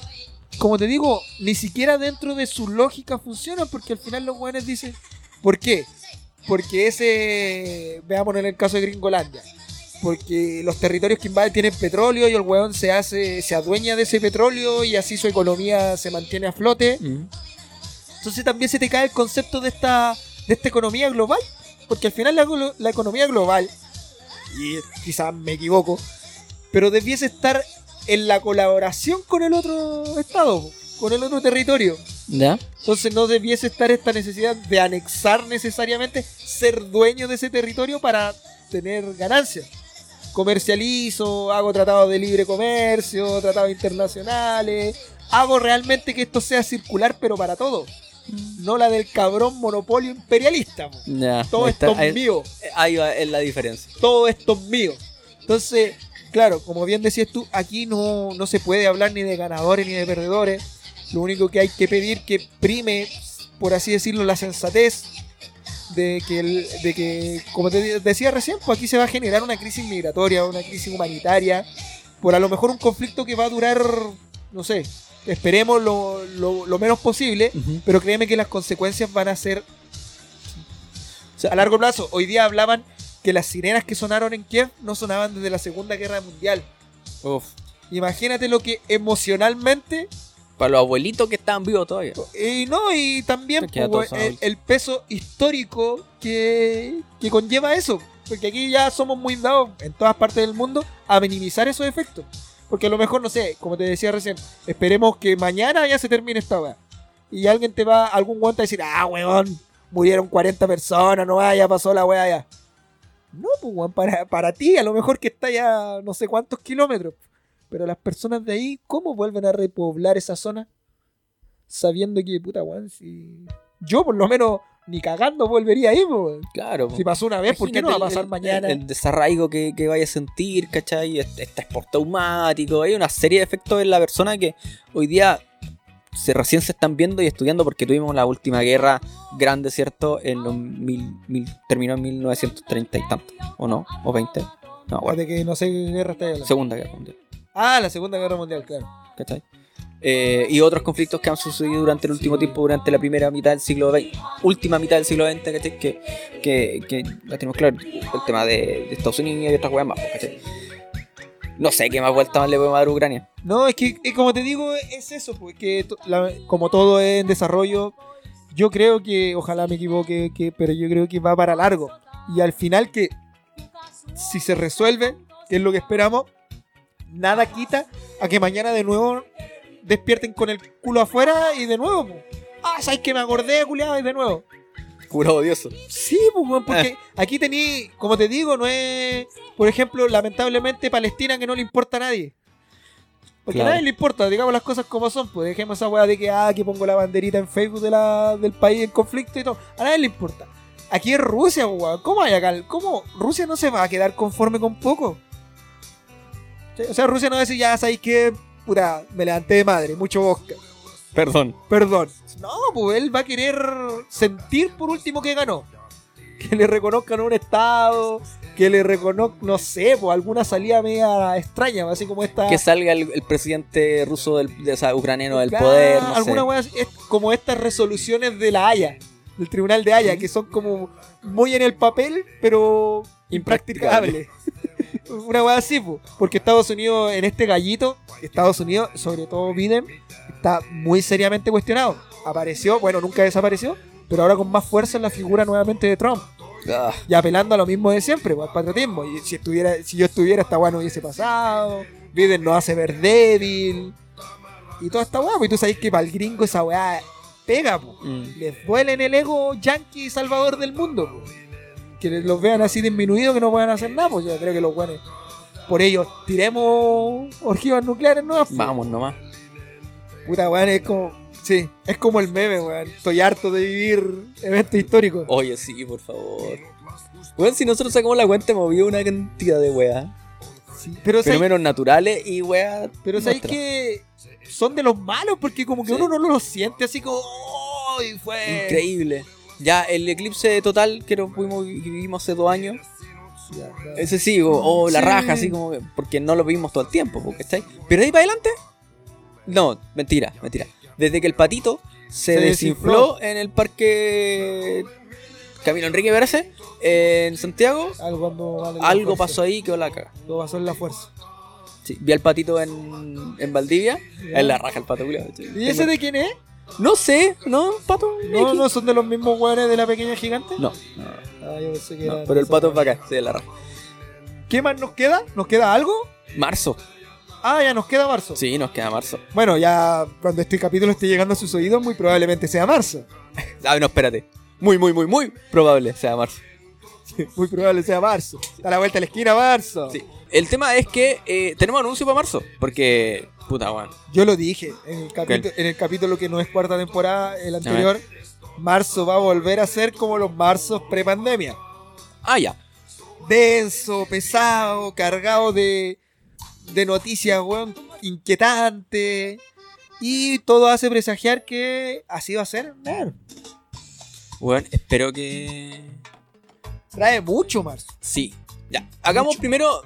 como te digo, ni siquiera dentro de su lógica funcionan, porque al final los buenos dicen, ¿por qué? Porque ese, veámoslo en el caso de Gringolandia, porque los territorios que invaden tienen petróleo y el weón se hace, se adueña de ese petróleo y así su economía se mantiene a flote. Mm. Entonces también se te cae el concepto de esta, de esta economía global, porque al final la, la economía global, y quizás me equivoco, pero debiese estar en la colaboración con el otro estado, con el otro territorio. ¿Ya? Entonces no debiese estar esta necesidad de anexar necesariamente ser dueño de ese territorio para tener ganancias. Comercializo, hago tratados de libre comercio, tratados internacionales, hago realmente que esto sea circular pero para todos. No la del cabrón monopolio imperialista. Todo está, esto es mío Ahí va es la diferencia. todo esto es mío. Entonces, claro, como bien decías tú, aquí no, no se puede hablar ni de ganadores ni de perdedores. Lo único que hay que pedir que prime, por así decirlo, la sensatez de que, el- de que como te decía recién, pues aquí se va a generar una crisis migratoria, una crisis humanitaria, por a lo mejor un conflicto que va a durar, no sé, esperemos lo, lo- lo menos posible, pero créeme que las consecuencias van a ser O sea, a largo plazo. Hoy día hablaban que las sirenas que sonaron en Kiev no sonaban desde la Segunda Guerra Mundial. uf, Imagínate lo que emocionalmente para los abuelitos que estaban vivos todavía. y no y también pues, el, el peso histórico que, que conlleva eso. Porque aquí ya somos muy dados en todas partes del mundo a minimizar esos efectos. Porque a lo mejor, no sé, como te decía recién, esperemos que mañana ya se termine esta weá. Y alguien te va, algún guante a decir, ah, weón, murieron 40 personas, no va, ya pasó la weá ya. No, pues weón, para, para ti, a lo mejor que está ya no sé cuántos kilómetros. Pero las personas de ahí, ¿cómo vuelven a repoblar esa zona? Sabiendo que, puta, weón, si. Yo por lo menos ni cagando volvería ahí, weón. Claro. Si pasó una vez, ¿por qué no va a pasar el, mañana? El, el desarraigo que, que vaya a sentir, ¿cachai? Este, este traumático. Hay una serie de efectos en la persona que hoy día se, recién se están viendo y estudiando porque tuvimos la última guerra grande, ¿cierto? En los mil, mil- terminó en 1930 y tanto, ¿o no? ¿O 20? No, bueno, que no sé qué guerra está. Segunda Guerra Mundial, Ah, la Segunda Guerra Mundial, claro. ¿cachai? Eh, y otros conflictos que han sucedido durante el último tiempo, durante la primera mitad del siglo XX, última mitad del siglo XX. Que, que, que la tenemos claro, el tema de, Estados Unidos y otras weas más, ¿cachai? No sé qué más vuelta más le podemos dar a Ucrania. No, es que, eh, como te digo, es eso, pues que to- la- como todo es en desarrollo, yo creo que, ojalá me equivoque, que, pero yo creo que va para largo. Y al final que, si se resuelve, que es lo que esperamos, nada quita a que mañana de nuevo despierten con el culo afuera y de nuevo. Ah, ¿sabes que me acordé, culiado? Y de nuevo. cura odioso. Sí, pues, porque aquí tení, como te digo, no es, por ejemplo, lamentablemente Palestina que no le importa a nadie. Porque Claro. a nadie le importa, digamos las cosas como son, pues dejemos esa weá de que, ah, que pongo la banderita en Facebook de la, del país en conflicto y todo. A nadie le importa. Aquí es Rusia, weón. ¿Cómo hay acá? ¿Cómo? Rusia no se va a quedar conforme con poco. O sea, Rusia no va a decir, ya sabéis que, puta, me levanté de madre, mucho bosca. Perdón. Perdón. No, pues él va a querer sentir por último que ganó. Que le reconozcan un estado, que le reconozcan, no sé, pues alguna salida media extraña, así como esta. Que salga el, el presidente ruso del, de, o sea, ucraniano del Claro, poder, no alguna sé. wea es como estas resoluciones de la Haya, del Tribunal de Haya, que son como muy en el papel, pero impracticables. Una wea así, pues. Porque Estados Unidos, en este gallito, Estados Unidos, sobre todo Biden, está muy seriamente cuestionado. Apareció, bueno, nunca desapareció, pero ahora con más fuerza en la figura nuevamente de Trump. Ah, Y apelando a lo mismo de siempre, al patriotismo. Y si estuviera, si yo estuviera, esta weá no hubiese pasado. Biden nos hace ver débil. Y toda esta weá, y tú sabes que para el gringo esa weá pega, pues. mm. Les duele en el ego yankee salvador del mundo. Que los vean así disminuidos, que no puedan hacer nada, pues yo creo que los weones. Por ellos, tiremos orgías nucleares nuevas. pues. Vamos nomás. Puta weón, es como. Sí, es como el meme, weón. Estoy harto de vivir eventos históricos. Oye, sí, por favor. Bueno, si nosotros sacamos la cuenta, visto una cantidad de weas. Sí, pero ¿sabes- Fenómenos naturales y weas. Pero sabéis que son de los malos porque como que Sí. uno no lo siente así como "Oh, y fue Increíble. Ya, el eclipse total que nos que vivimos hace dos años. Ya. Ese sí, o, o la Sí. raja, así como que- porque no lo vimos todo el tiempo, po, ¿cachai? Pero de ahí para adelante, no, mentira, mentira. Desde que el patito se, Se desinfló, desinfló. en el parque Camino Enrique Verse, en Santiago, Algo, la algo pasó ahí que la caga. Algo pasó en la fuerza. Sí, vi al patito en, en Valdivia, en la raja el pato. ¿Y ese de quién es? No sé, ¿no? Pato. No, no son de los mismos hueones de la pequeña gigante. No, Ah, yo pensé que no, pero el pato es bacán, sí, de la raja. ¿Qué más nos queda? ¿Nos queda algo? Marzo. Ah, ya nos queda marzo. Sí, nos queda marzo. Bueno, ya cuando este capítulo esté llegando a sus oídos, muy probablemente sea marzo. Ah, no, espérate. Muy, muy, muy, muy probable sea marzo. Muy probable sea marzo. Está a la vuelta de la esquina marzo. Sí. El tema es que eh, tenemos anuncio para marzo. Porque, puta, weón. Yo lo dije en el, capítulo, en el capítulo que no es cuarta temporada, el anterior. Marzo va a volver a ser como los marzos pre-pandemia. Ah, ya. Denso, pesado, cargado de, de noticias, weón, inquietante. Y todo hace presagiar que así va a ser. Bueno, Weón, espero que. Trae mucho marzo. Sí. Ya. Hagamos Mucho. primero.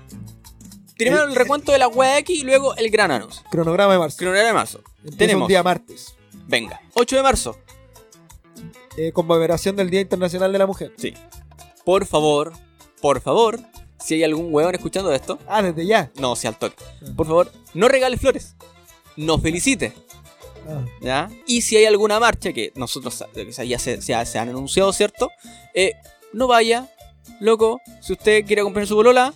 Primero el recuento de la X y luego el gran anuncio. Cronograma de marzo. Cronograma de marzo. Empieza tenemos. un día martes. Venga. 8 de marzo. Eh, conmemoración del Día Internacional de la Mujer. Sí. Por favor, por favor, si hay algún weón escuchando esto, Ah, desde ya. no sea al toque. Por favor, no regale flores. No felicite. Ah. ¿Ya? Y si hay alguna marcha que nosotros ya se, se ha- se han anunciado, ¿cierto? Eh, no vaya, loco. Si usted quiere comprar su bolola,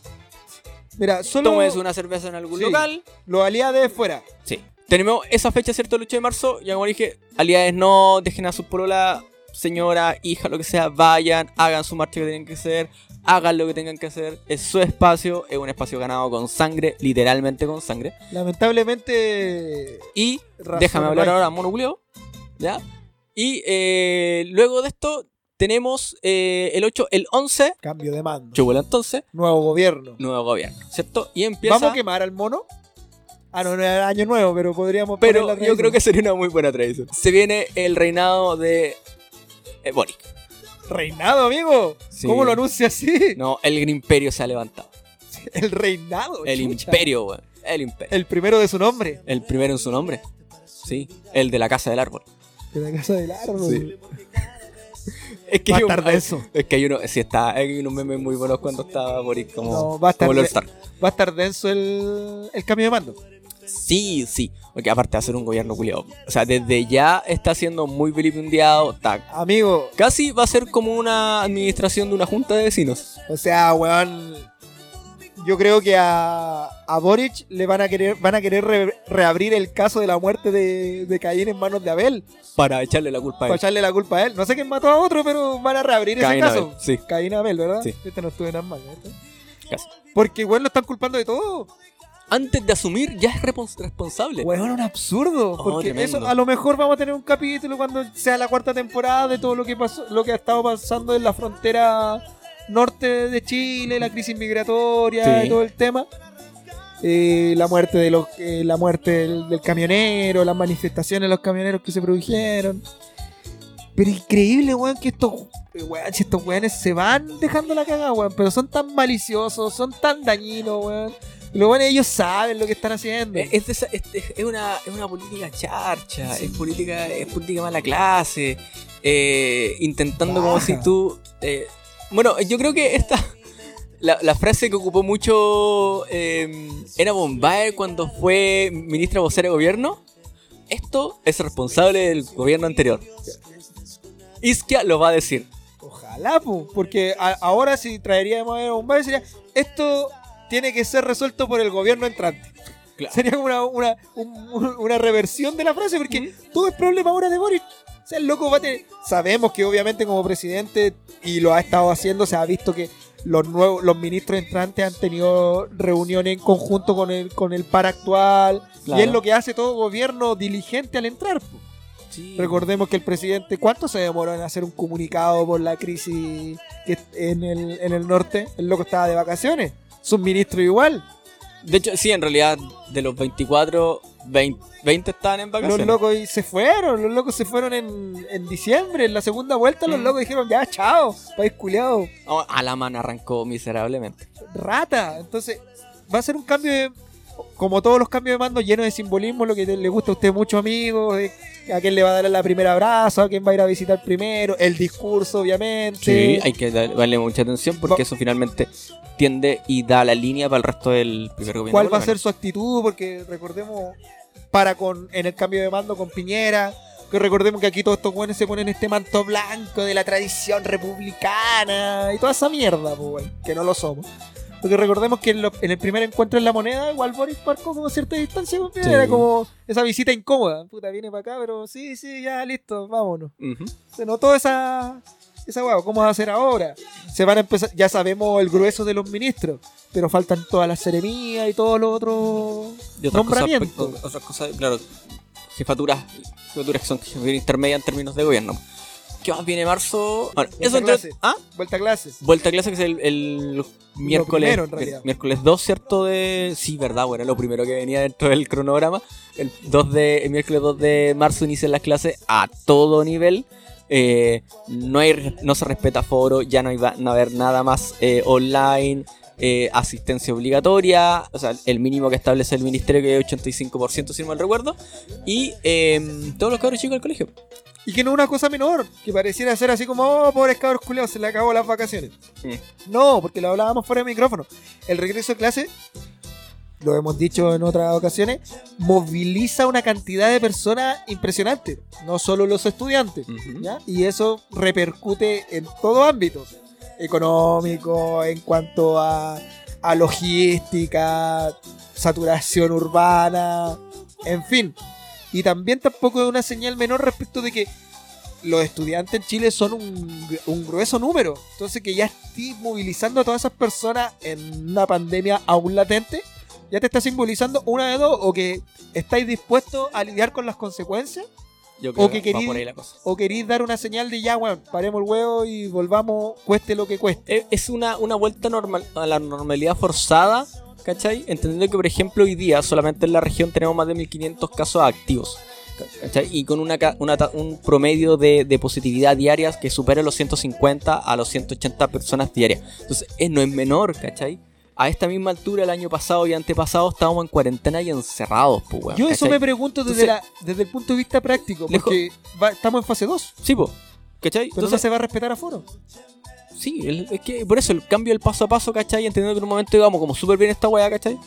Mira, solo tómese una cerveza en algún Sí. local. los aliados fuera. Sí. Tenemos esa fecha, ¿cierto? El 8 de marzo. Ya como dije, aliades no, dejen a su polola, señora, hija, lo que sea, vayan, hagan su marcha que tienen que hacer, hagan lo que tengan que hacer. Es su espacio, es un espacio ganado con sangre, literalmente con sangre. Lamentablemente. Y déjame hablar ahora, mono ¿Ya? Y eh, luego de esto tenemos eh, el 8, el 11, Cambio de mando. chúbala entonces, Nuevo gobierno. nuevo gobierno, ¿cierto? Y empieza... ¿Vamos a quemar al mono? Ah, no, no era año nuevo, pero podríamos Pero yo creo que sería una muy buena tradición. Se viene el reinado de eh, Boric. Reinado, amigo. Sí. ¿Cómo lo anuncia así? No, el imperio se ha levantado. El reinado. El chucha. imperio, weón. El imperio. El primero de su nombre. El primero en su nombre. Sí, el de la casa del árbol. De la casa del árbol. Sí. Es que Va a estar denso. Es que hay uno, sí está, hay unos memes muy buenos cuando estaba Boric como, No, va a estar como de-. Va a estar denso el, el cambio de mando. Sí, sí. Porque aparte de hacer un gobierno culiado. O sea, desde ya está siendo muy vilipendiado. Está, Amigo, casi va a ser como una administración de una junta de vecinos. o sea, weón. Yo creo que a, a Boric le van a querer, van a querer re- reabrir el caso de la muerte de, de Caín en manos de Abel. Para echarle la culpa a Para él. echarle la culpa a él. No sé quién mató a otro, pero van a reabrir ese caso. Abel, sí. Caín Abel, ¿verdad? Sí. Este no estuve tan mal. ¿eh? Casi. Porque, weón, lo están culpando de todo. Antes de asumir, ya es responsable. Weón, un absurdo. Oh, Porque eso, a lo mejor vamos a tener un capítulo cuando sea la cuarta temporada de todo lo que pasó, lo que ha estado pasando en la frontera norte de Chile, la crisis migratoria Sí. y todo el tema. Eh, la muerte de los eh, la muerte del, del camionero, las manifestaciones de los camioneros que se produjeron. Pero increíble, weón, que estos, weón, si estos weones se van dejando la cagada, weón. Pero son tan maliciosos, son tan dañinos, weón. Los weones ellos saben lo que están haciendo. Es, es, es- es una, es una política charcha, es política, es política mala clase, eh, intentando como si tú... bueno, yo creo que esta... La, la frase que ocupó mucho eh, era Bombaer cuando fue ministra vocera de gobierno. Esto es responsable del gobierno anterior. Isquia lo va a decir. Ojalá, po, porque a- ahora si traeríamos a un sería esto tiene que ser resuelto por el gobierno entrante. Claro. Sería como una, una, un- una reversión de la frase, porque todo es problema ahora de Boris. O sea, el loco va a tener... Sabemos que obviamente como presidente, y lo ha estado haciendo, se ha visto que los nuevos, los ministros entrantes han tenido reuniones en conjunto con el, con el par actual. Claro. Y es lo que hace todo gobierno diligente al entrar. Recordemos que el presidente, ¿cuánto se demoró en hacer un comunicado por la crisis que en el, en el norte? El loco estaba de vacaciones. Sus ministros igual. De hecho, sí, en realidad, de los 24, 20, 20 estaban en vacaciones. Los locos y se fueron. Los locos se fueron en, en diciembre. En la segunda vuelta, los Mm. locos dijeron, ya, chao, país culiado. Oh, Alaman arrancó miserablemente. Rata. Entonces, va a ser un cambio de. Como todos los cambios de mando, lleno de simbolismo, lo que le gusta a usted mucho, amigos. de a quién le va a dar la primera abrazo, a quién va a ir a visitar primero, el discurso, obviamente. Sí, hay que dar- darle mucha atención porque Va- eso finalmente tiende y da la línea para el resto del primer gobierno. cuál va a ser su actitud, porque recordemos, para con en el cambio de mando con Piñera, que recordemos que aquí todos estos buenos se ponen este manto blanco de la tradición republicana y toda esa mierda, pues, que no lo somos. Porque recordemos que en, lo- en el primer encuentro en la moneda, igual Boris marcó como cierta distancia Sí. era como esa visita incómoda. Puta, viene para acá, pero sí, sí, ya, listo, vámonos. menos. Ujú. Se notó esa, esa hueá, ¿cómo va a hacer ahora? Se van a empezar, ya sabemos el grueso de los ministros, pero faltan todas las seremías y todos los otros Y otras cosas, nombramientos. otras cosas, claro, jefaturas, jefaturas que son jefaturas intermedias en términos de gobierno. ¿Qué más viene marzo? Bueno, Vuelta eso a entre- clase. ¿Ah? Vuelta a clases. Vuelta a clase que es el, el miércoles. primero, en realidad. el miércoles 2, ¿cierto? De. Sí, verdad, bueno, lo primero que venía dentro del cronograma. El 2 de. El miércoles 2 de marzo inician las clases a todo nivel. Eh, no hay no se respeta foro, ya no, hay, va- no va a haber nada más eh, online. eh, asistencia obligatoria, o sea, el mínimo que establece el ministerio que es 85% si no mal recuerdo, y em, todos los cabros chicos del colegio. Y que no es una cosa menor, que pareciera ser así como, oh, pobres cabros se le acabó las vacaciones. No, porque lo hablábamos fuera de micrófono. El regreso a clase, lo hemos dicho en otras ocasiones, moviliza una cantidad de personas impresionante, no solo los estudiantes. ¿ya? Y eso repercute en todo ámbito. Económico, en cuanto a, a logística, saturación urbana, en fin. Y también tampoco es una señal menor respecto de que los estudiantes en Chile son un, un grueso número. Entonces que ya estés movilizando a todas esas personas en una pandemia aún latente, ya te está simbolizando una de dos, o que estáis dispuestos a lidiar con las consecuencias, Yo creo O que que va querí- por ahí la cosa. o queréis dar una señal de ya, bueno, paremos el huevo y volvamos, cueste lo que cueste. Es una, una vuelta normal, a la normalidad forzada, ¿cachai? Entendiendo que, por ejemplo, hoy día solamente en la región tenemos más de 1500 casos activos, ¿cachai? Y con una, una un promedio de, de positividad diarias que supera los 150 a los 180 personas diarias. Entonces, eh, no es menor, ¿cachai? A esta misma altura, el año pasado y antepasado, estábamos en cuarentena y encerrados, pues, weón, Yo eso ¿cachai? me pregunto desde, Entonces- la, desde el punto de vista práctico, porque va- estamos en fase 2, Sí, pues, ¿cachai? pero no Entonces, se va a respetar aforo. Sí, el- es que por eso el cambio del paso a paso, ¿cachai? Entendiendo que en un momento íbamos como súper bien esta weá, ¿cachai?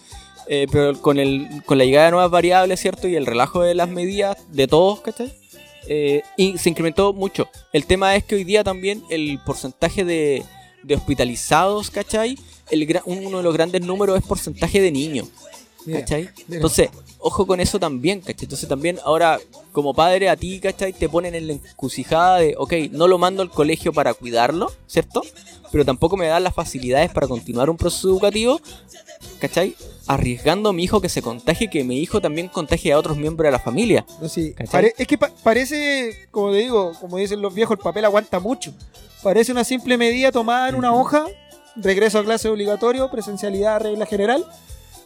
Eh, pero con, el, con la llegada de nuevas variables, ¿cierto? Y el relajo de las medidas de todos, ¿cachai? Eh, y se incrementó mucho. El tema es que hoy día también el porcentaje de, de hospitalizados, ¿cachai? El, uno de los grandes números es porcentaje de niños, Mira, ¿cachai? mira. Entonces, ojo con eso también, ¿cachai? Entonces también ahora, como padre, a ti, ¿cachai? Te ponen en la encrucijada de, ok, no lo mando al colegio para cuidarlo, ¿cierto? Pero tampoco me dan las facilidades para continuar un proceso educativo, ¿cachai? Arriesgando a mi hijo que se contagie, que mi hijo también contagie a otros miembros de la familia. No, sí. Es que pa- parece, como te digo, como dicen los viejos, el papel aguanta mucho. Parece una simple medida tomada en una hoja, regreso a clase obligatorio, presencialidad, regla general,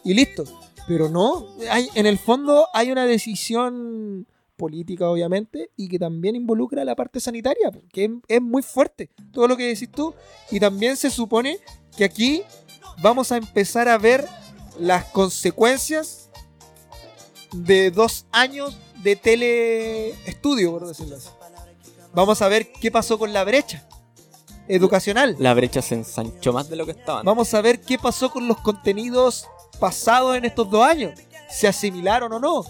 y listo. Pero no, hay, en el fondo hay una decisión política, obviamente, y que también involucra la parte sanitaria, que es, es muy fuerte, todo lo que decís tú. Y también se supone que aquí vamos a empezar a ver las consecuencias de dos años de teleestudio, por decirlo así. Vamos a ver qué pasó con la brecha educacional. La brecha se ensanchó más de lo que estaban. Vamos a ver qué pasó con los contenidos pasados en estos dos años. ¿Se asimilaron o no?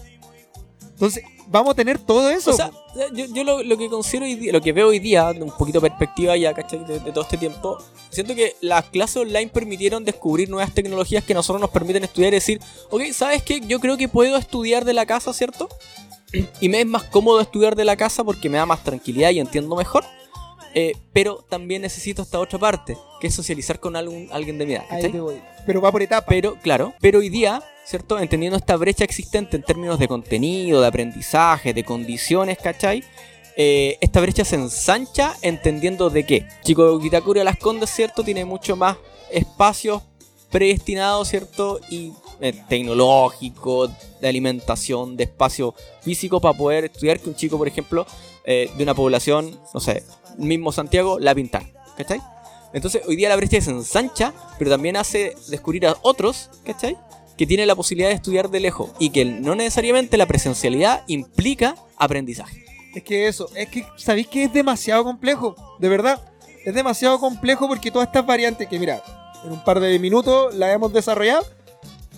Entonces, vamos a tener todo eso. O sea, yo, lo, lo que considero hoy día- lo que veo hoy día, un poquito de perspectiva ya, ¿cachai? De, de todo este tiempo, siento que las clases online permitieron descubrir nuevas tecnologías que nosotros nos permiten estudiar y decir, ok, ¿sabes qué? Yo creo que puedo estudiar de la casa, ¿cierto? Y me es más cómodo estudiar de la casa porque me da más tranquilidad y entiendo mejor. Eh, pero también necesito esta otra parte, que es socializar con algún, alguien de mi edad. Ahí te voy. Pero va por etapas. Pero, claro, pero hoy día, ¿cierto? Entendiendo esta brecha existente en términos de contenido, de aprendizaje, de condiciones, ¿cachai? Eh, esta brecha se ensancha entendiendo de que Chico Vitacura Las Condes, ¿cierto? Tiene mucho más espacios predestinados, ¿cierto? Y eh, tecnológico, de alimentación, de espacio físico para poder estudiar que un chico, por ejemplo, eh, de una población, no sé, mismo Santiago, la pintar, ¿cachai? Entonces hoy día la brecha se ensancha, pero también hace descubrir a otros, ¿cachai? Que tienen la posibilidad de estudiar de lejos y que no necesariamente la presencialidad implica aprendizaje. Es que eso, es que sabéis que es demasiado complejo, de verdad. Es demasiado complejo porque todas estas variantes que, mira, en un par de minutos las hemos desarrollado,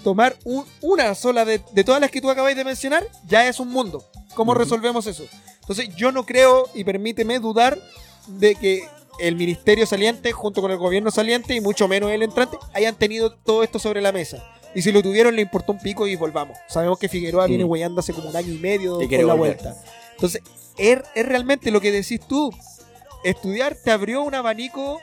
tomar un- una sola de, de todas las que tú acabáis de mencionar, ya es un mundo. ¿Cómo Ujú. resolvemos eso? Entonces yo no creo, y permíteme dudar, de que el ministerio saliente, junto con el gobierno saliente, y mucho menos el entrante, hayan tenido todo esto sobre la mesa. Y si lo tuvieron, le importó un pico y volvamos. Sabemos que Figueroa viene Mm. huellando hace como un año y medio con quiere la volver. vuelta. Entonces, es, es realmente lo que decís tú. Estudiar te abrió un abanico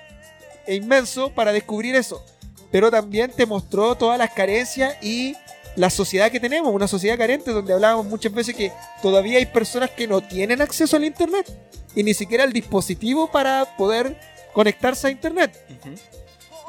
inmenso para descubrir eso. Pero también te mostró todas las carencias y la sociedad que tenemos. Una sociedad carente donde hablábamos muchas veces que todavía hay personas que no tienen acceso al Internet. Y ni siquiera el dispositivo para poder conectarse a Internet.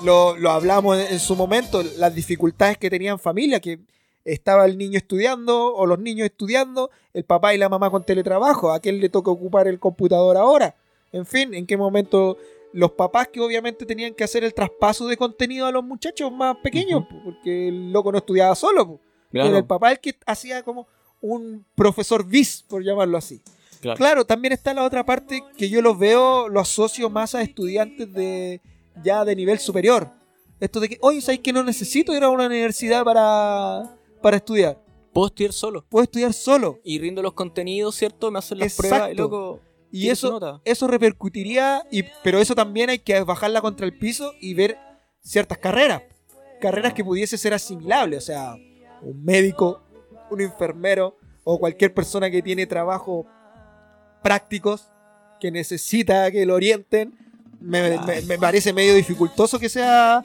Lo, lo hablamos en, en su momento, las dificultades que tenían familias, que estaba el niño estudiando o los niños estudiando, el papá y la mamá con teletrabajo, a quién le toca ocupar el computador ahora. En fin, en qué momento los papás que obviamente tenían que hacer el traspaso de contenido a los muchachos más pequeños, po, porque el loco no estudiaba solo, po. era el papá el que hacía como un profesor bis, por llamarlo así. Claro. Claro, también está la otra parte que yo los veo, lo asocio más a estudiantes de ya de nivel superior. Esto de que, oye, ¿sabes que no necesito ir a una universidad para, para estudiar? Puedo estudiar solo. Puedo estudiar solo. Y rindo los contenidos, ¿cierto? Me hacen las Exacto. pruebas y loco. Y eso, nota. eso repercutiría, y, pero eso también hay que bajarla contra el piso y ver ciertas carreras. Carreras que pudiese ser asimilables. O sea, un médico, un enfermero o cualquier persona que tiene trabajos prácticos que necesita que lo orienten. Me, me- me parece medio dificultoso que sea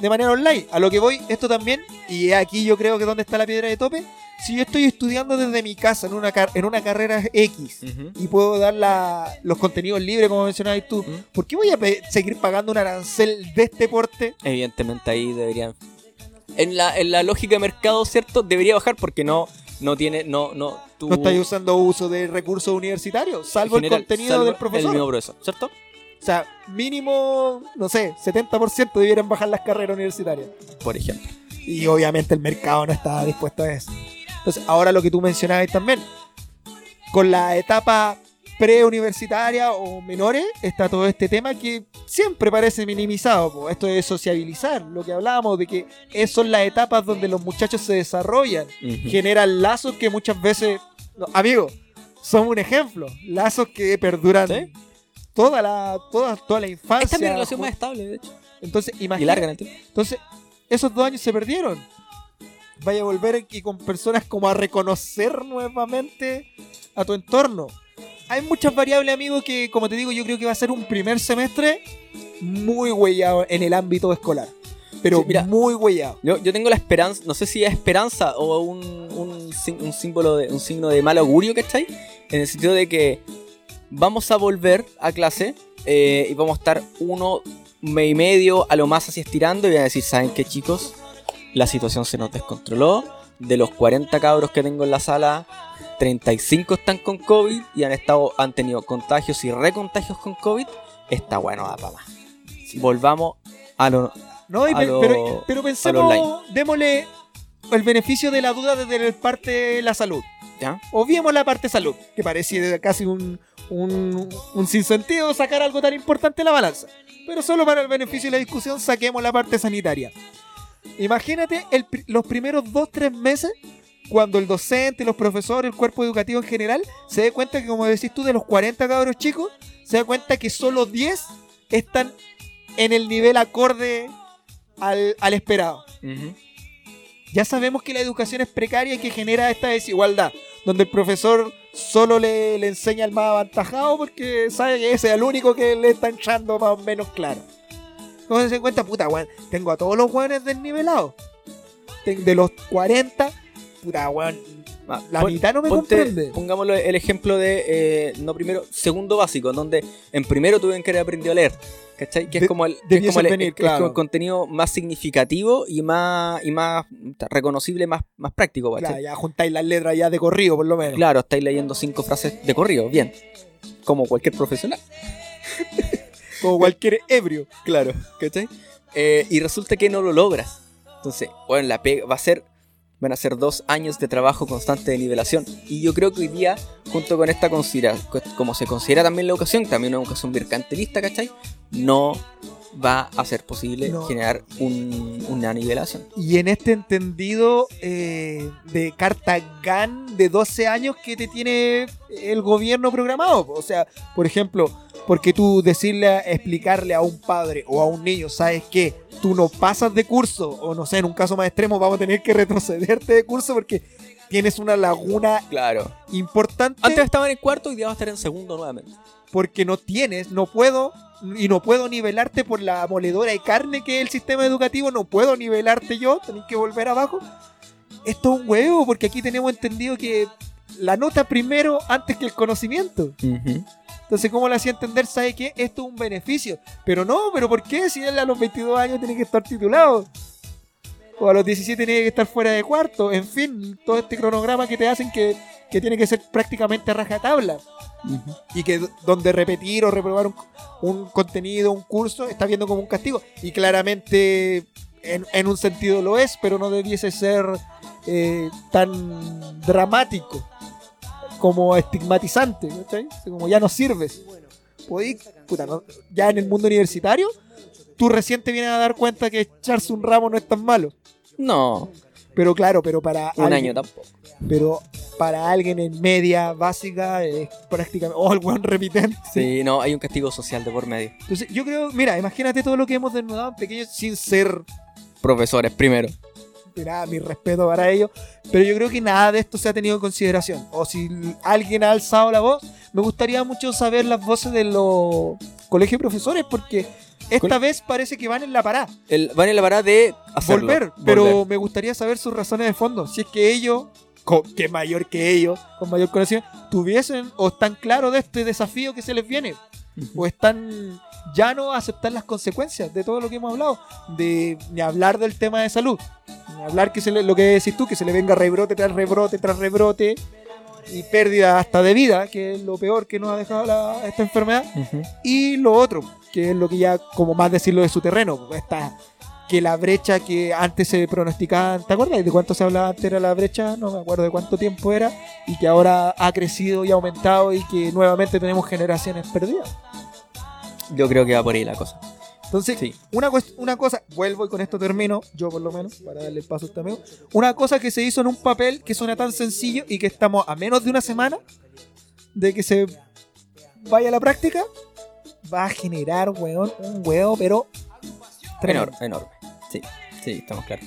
de manera online. A lo que voy, esto también, y aquí yo creo que donde está la piedra de tope, si yo estoy estudiando desde mi casa en una, car- en una carrera X, y puedo dar la- los contenidos libres, como mencionabas tú. ¿por qué voy a seguir pagando un arancel de este porte? Evidentemente ahí deberían. En la, en la lógica de mercado, ¿cierto? Debería bajar porque no, no tiene. No, no, tú- No estáis usando uso de recursos universitarios, salvo general, el contenido salvo del El profesor. mismo profesor, ¿cierto? O sea, mínimo, no sé, 70% debieran bajar las carreras universitarias. Por ejemplo. Y obviamente el mercado no está dispuesto a eso. Entonces, ahora lo que tú mencionabas también, con la etapa preuniversitaria o menores, está todo este tema que siempre parece minimizado. po. Esto de sociabilizar, lo que hablábamos, de que esas son las etapas donde los muchachos se desarrollan, generan lazos que muchas veces, no, amigos, son un ejemplo, lazos que perduran ¿Sí? toda la, toda, toda la infancia. Esta es mi relación más estable, de hecho. Entonces, Y imagínate. larga en el tiempo. Entonces, esos dos años se perdieron. Vaya a volver y con personas como a reconocer nuevamente a tu entorno. Hay muchas variables, amigo, que como te digo, yo creo que va a ser un primer semestre muy huellado en el ámbito escolar. Pero Sí, mira. muy huellado. Yo, yo tengo la esperanza, no sé si es esperanza o un, un, un símbolo de, un signo de mal augurio, ¿cachai? En el sentido de que vamos a volver a clase eh, y vamos a estar uno mes y medio a lo más así estirando y voy a decir, ¿saben qué chicos? La situación se nos descontroló. De los 40 cabros que tengo en la sala, 35 están con COVID y han estado, han tenido contagios y recontagios con COVID. Está bueno, da pa' más. Volvamos a lo, No, a pe- lo- pero, pero a lo pensemos, démosle el beneficio de la duda desde el parte de la salud. ¿ya? Obviemos la parte salud, que parecía casi un, un, un sinsentido sacar algo tan importante de la balanza. Pero solo para el beneficio de la discusión saquemos la parte sanitaria. Imagínate el los primeros dos, tres meses cuando el docente, los profesores, el cuerpo educativo en general se dé cuenta que, como decís tú, de los 40 cabros chicos, se da cuenta que solo 10 están en el nivel acorde al, al esperado. Ya sabemos que la educación es precaria y que genera esta desigualdad, donde el profesor solo le, le enseña al más avantajado porque sabe que ese es el único que le está echando más o menos claro. Entonces se cuenta, puta, weón, tengo a todos los weones desnivelados. De los 40, puta, weón, la pon- mitad no me ponte- comprende. Pongámoslo el ejemplo de, eh, no primero, segundo básico, donde en primero tuvieron que haber aprendido a leer. ¿Cachai? Que es De- como el, es como el- venir, es como claro. el contenido más significativo y más, y más reconocible, más, más práctico. Claro, ya juntáis las letras ya de corrido, por lo menos. Claro, estáis leyendo cinco frases de corrido, bien. Como cualquier profesional. Como cualquier ebrio. Claro, ¿cachai? Eh, y resulta que no lo logras. Entonces, bueno, la pega va a ser. Van a ser dos años de trabajo constante de nivelación. Y yo creo que hoy día, junto con esta considera, como se considera también la educación, también una educación mercantilista, ¿cachai? No va a ser posible No. generar un- una nivelación. Y en este entendido eh, de carta GAN de 12 años que te tiene el gobierno programado. O sea, por ejemplo, porque tú decirle, explicarle a un padre o a un niño, ¿sabes qué? Tú no pasas de curso, o no sé, en un caso más extremo vamos a tener que retrocederte de curso porque tienes una laguna Claro. importante Antes estaba en el cuarto y día va a estar en segundo nuevamente. porque no tienes, no puedo y no puedo nivelarte por la moledora de carne que es el sistema educativo, no puedo nivelarte yo, tenés que volver abajo. Esto es un huevo, porque aquí tenemos entendido que la nota primero antes que el conocimiento. Entonces, ¿cómo le hacía entender? ¿Sabe qué? Esto es un beneficio. Pero no, ¿pero por qué? Si él a los 22 años tiene que estar titulado. O a los 17 tiene que estar fuera de cuarto. En fin, todo este cronograma que te hacen que, que tiene que ser prácticamente a rajatabla y que donde repetir o reprobar un, un contenido, un curso, está viendo como un castigo. Y claramente en, en un sentido lo es, pero no debiese ser eh, tan dramático como estigmatizante, ¿cachai? O sea, Como ya no sirves. Podí- puta, no- ya en el mundo universitario, tú recién te vienes a dar cuenta que echarse un ramo no es tan malo. No, Pero claro, pero para un alguien- año tampoco. pero para alguien en media básica es prácticamente. Oh, el buen repitente. Sí, no, hay un castigo social de por medio. Entonces, yo creo, mira, imagínate todo lo que hemos desnudado en pequeños sin ser. Profesores, primero. Nada, mi respeto para ellos. Pero yo creo que nada de esto se ha tenido en consideración. O si alguien ha alzado la voz, me gustaría mucho saber las voces de los colegios de profesores, porque esta vez parece que van en la parada. El, van en la parada de hacerlo, volver, pero volver. me gustaría saber sus razones de fondo. Si es que ellos, co- que mayor que ellos, con mayor conocimiento, tuviesen o están claros de este desafío que se les viene, o están ya no a aceptar las consecuencias de todo lo que hemos hablado, de ni hablar del tema de salud, ni hablar que se le- lo que decís tú, que se le venga rebrote tras rebrote tras rebrote y pérdida hasta de vida, que es lo peor que nos ha dejado la- esta enfermedad. Y lo otro, que es lo que ya, como más decirlo de su terreno, esta, que la brecha que antes se pronosticaba, ¿te acuerdas de cuánto se hablaba antes era la brecha? No me acuerdo de cuánto tiempo era, y que ahora ha crecido y aumentado y que nuevamente tenemos generaciones perdidas. Yo creo que va por ahí la cosa. Entonces, Sí. una, una cosa, vuelvo y con esto termino, yo por lo menos, para darle el paso a este amigo. Una cosa que se hizo en un papel que suena tan sencillo y que estamos a menos de una semana de que se vaya a la práctica, va a generar, weón, un huevo, pero. tremendo. Enorme, enorme. Sí, sí, estamos claros.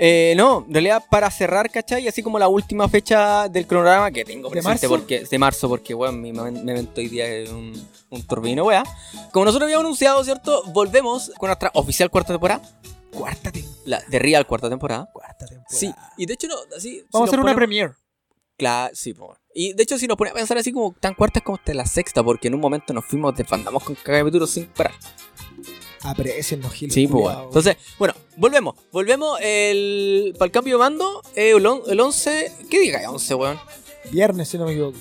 Eh, no, en realidad para cerrar, ¿cachai? Así como la última fecha del cronograma que tengo ¿De presente marzo? porque de marzo, porque weón, mi evento hoy día es un, un turbino, weá. Como nosotros habíamos anunciado, ¿cierto? Volvemos con nuestra oficial cuarta temporada. Cuarta, tem- La de Real cuarta temporada. cuarta temporada. Sí, y de hecho no, así. Vamos a hacer una premiere. Claro, sí, po. Y de hecho, si nos ponemos a pensar así como tan cuartas como esta es la sexta, porque en un momento nos fuimos, desfandamos con capítulos sin parar. Aprecienos, Gil. Sí, pues, weón. Entonces, bueno, volvemos. Volvemos el, para el cambio de mando. eh, el, on- el 11. ¿Qué día cae 11, weón? Viernes, si no me equivoco.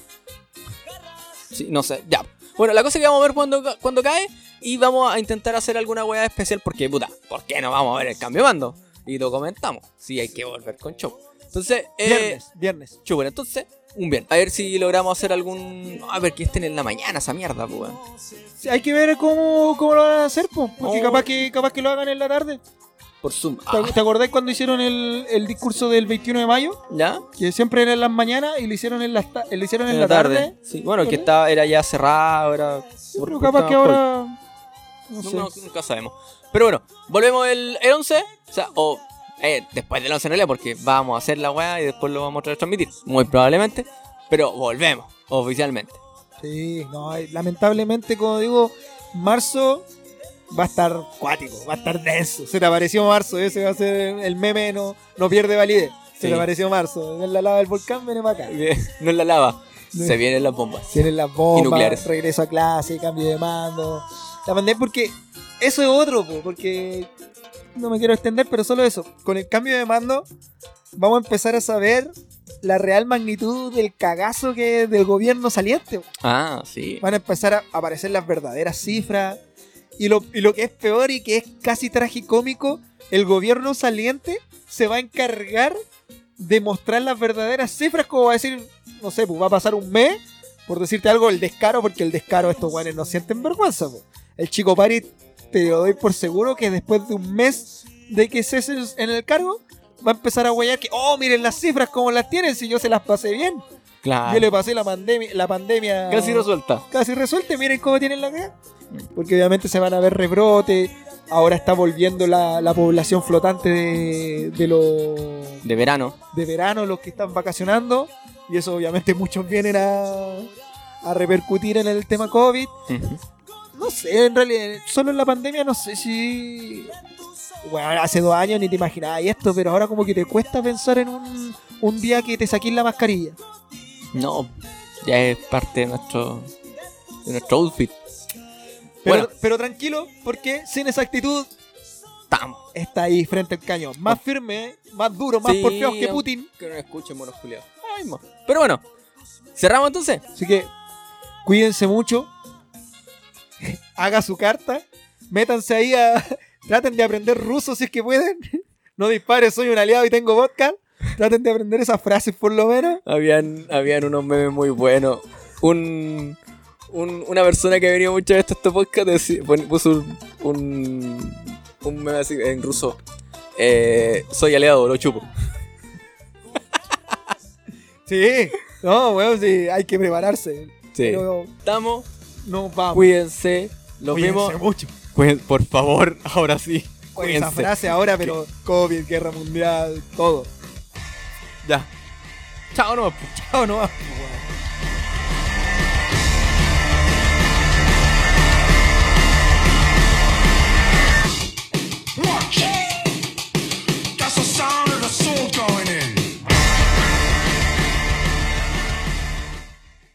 Sí, no sé, ya. Bueno, la cosa es que vamos a ver cuando, cuando cae y vamos a intentar hacer alguna weá especial porque, puta, ¿por qué no vamos a ver el cambio de mando? Y lo comentamos. Sí, hay que volver con show. Entonces, eh, Viernes, viernes. Chupen, entonces, un bien. A ver si logramos hacer algún. A ver, que estén en la mañana esa mierda, pues. Sí, hay que ver cómo, cómo lo van a hacer, po, porque Oh. capaz, que, capaz que lo hagan en la tarde. Por Zoom. ¿Te, Ah, te acordás cuando hicieron el, el discurso del 21 de mayo? ¿Ya? Que siempre era en las mañanas y lo hicieron en, ta- lo hicieron en, la tarde. Sí, bueno, que estaba, era ya cerrado, era. por- Pero capaz que ahora. No No, sé. no, nunca sabemos. Pero bueno, volvemos el, el 11. O sea, o eh, después del 11 en realidad, porque vamos a hacer la weá y después lo vamos a transmitir. Muy probablemente. Pero volvemos, oficialmente. Sí, no, y lamentablemente, como digo, marzo va a estar cuático, va a estar denso. Se te apareció marzo, ese va a ser el meme, no, no pierde validez. Se Sí. te apareció marzo, en la lava del volcán, viene para acá. No es la lava, No. se vienen las bombas. Tienen las bombas, nucleares. regreso a clase, cambio de mando. La mandé porque eso es otro, po, porque no me quiero extender, pero solo eso. Con el cambio de mando vamos a empezar a saber la real magnitud del cagazo que del gobierno saliente. po. Ah, sí. Van a empezar a aparecer las verdaderas cifras. Y lo, y lo que es peor y que es casi tragicómico, el gobierno saliente se va a encargar de mostrar las verdaderas cifras, como va a decir, no sé, pues va a pasar un mes, por decirte algo, el descaro, porque el descaro estos guanes no sienten vergüenza. po. El chico Pari, te lo doy por seguro que después de un mes de que cese en el cargo, va a empezar a guayar que, oh, miren las cifras como las tienen, si yo se las pasé bien. Claro. Yo le pasé la pandemia, la pandemia Casi resuelta. casi resuelta. Miren cómo tienen la cara. Porque obviamente se van a ver rebrotes. Ahora está volviendo la, la población flotante de, de, los De verano. de verano, los que están vacacionando. Y eso obviamente muchos vienen a, a repercutir en el tema COVID. Ujú. No sé, en realidad, solo en la pandemia no sé si... Bueno, hace dos años ni te imaginabas esto, pero ahora como que te cuesta pensar en un, un día que te saquís la mascarilla. No, ya es parte de nuestro, de nuestro outfit. Pero, Bueno. pero tranquilo, porque sin esa actitud Estamos. está ahí frente al cañón. Más firme, más duro, más Sí, porfiados que Putin. Que no escuchen monos. Ay, mo. Pero bueno, cerramos entonces. Así que cuídense mucho. Haga su carta. Métanse ahí a. Traten de aprender ruso si es que pueden. No dispare, soy un aliado y tengo vodka. Traten de aprender esas frases por lo menos. Habían, habían unos memes muy buenos. Un, un- una persona que venía muchas veces a este podcast puso un, un, un meme así en ruso. Eh, soy aliado, lo chupo. Sí. No, weón, sí, hay que prepararse. Sí. Pero Estamos, nos vamos. cuídense. Los Cuídense vemos. mucho. Por favor, ahora sí. Esa frase ahora, pero COVID, guerra mundial, todo. Ya. Chao, no. Chao, no.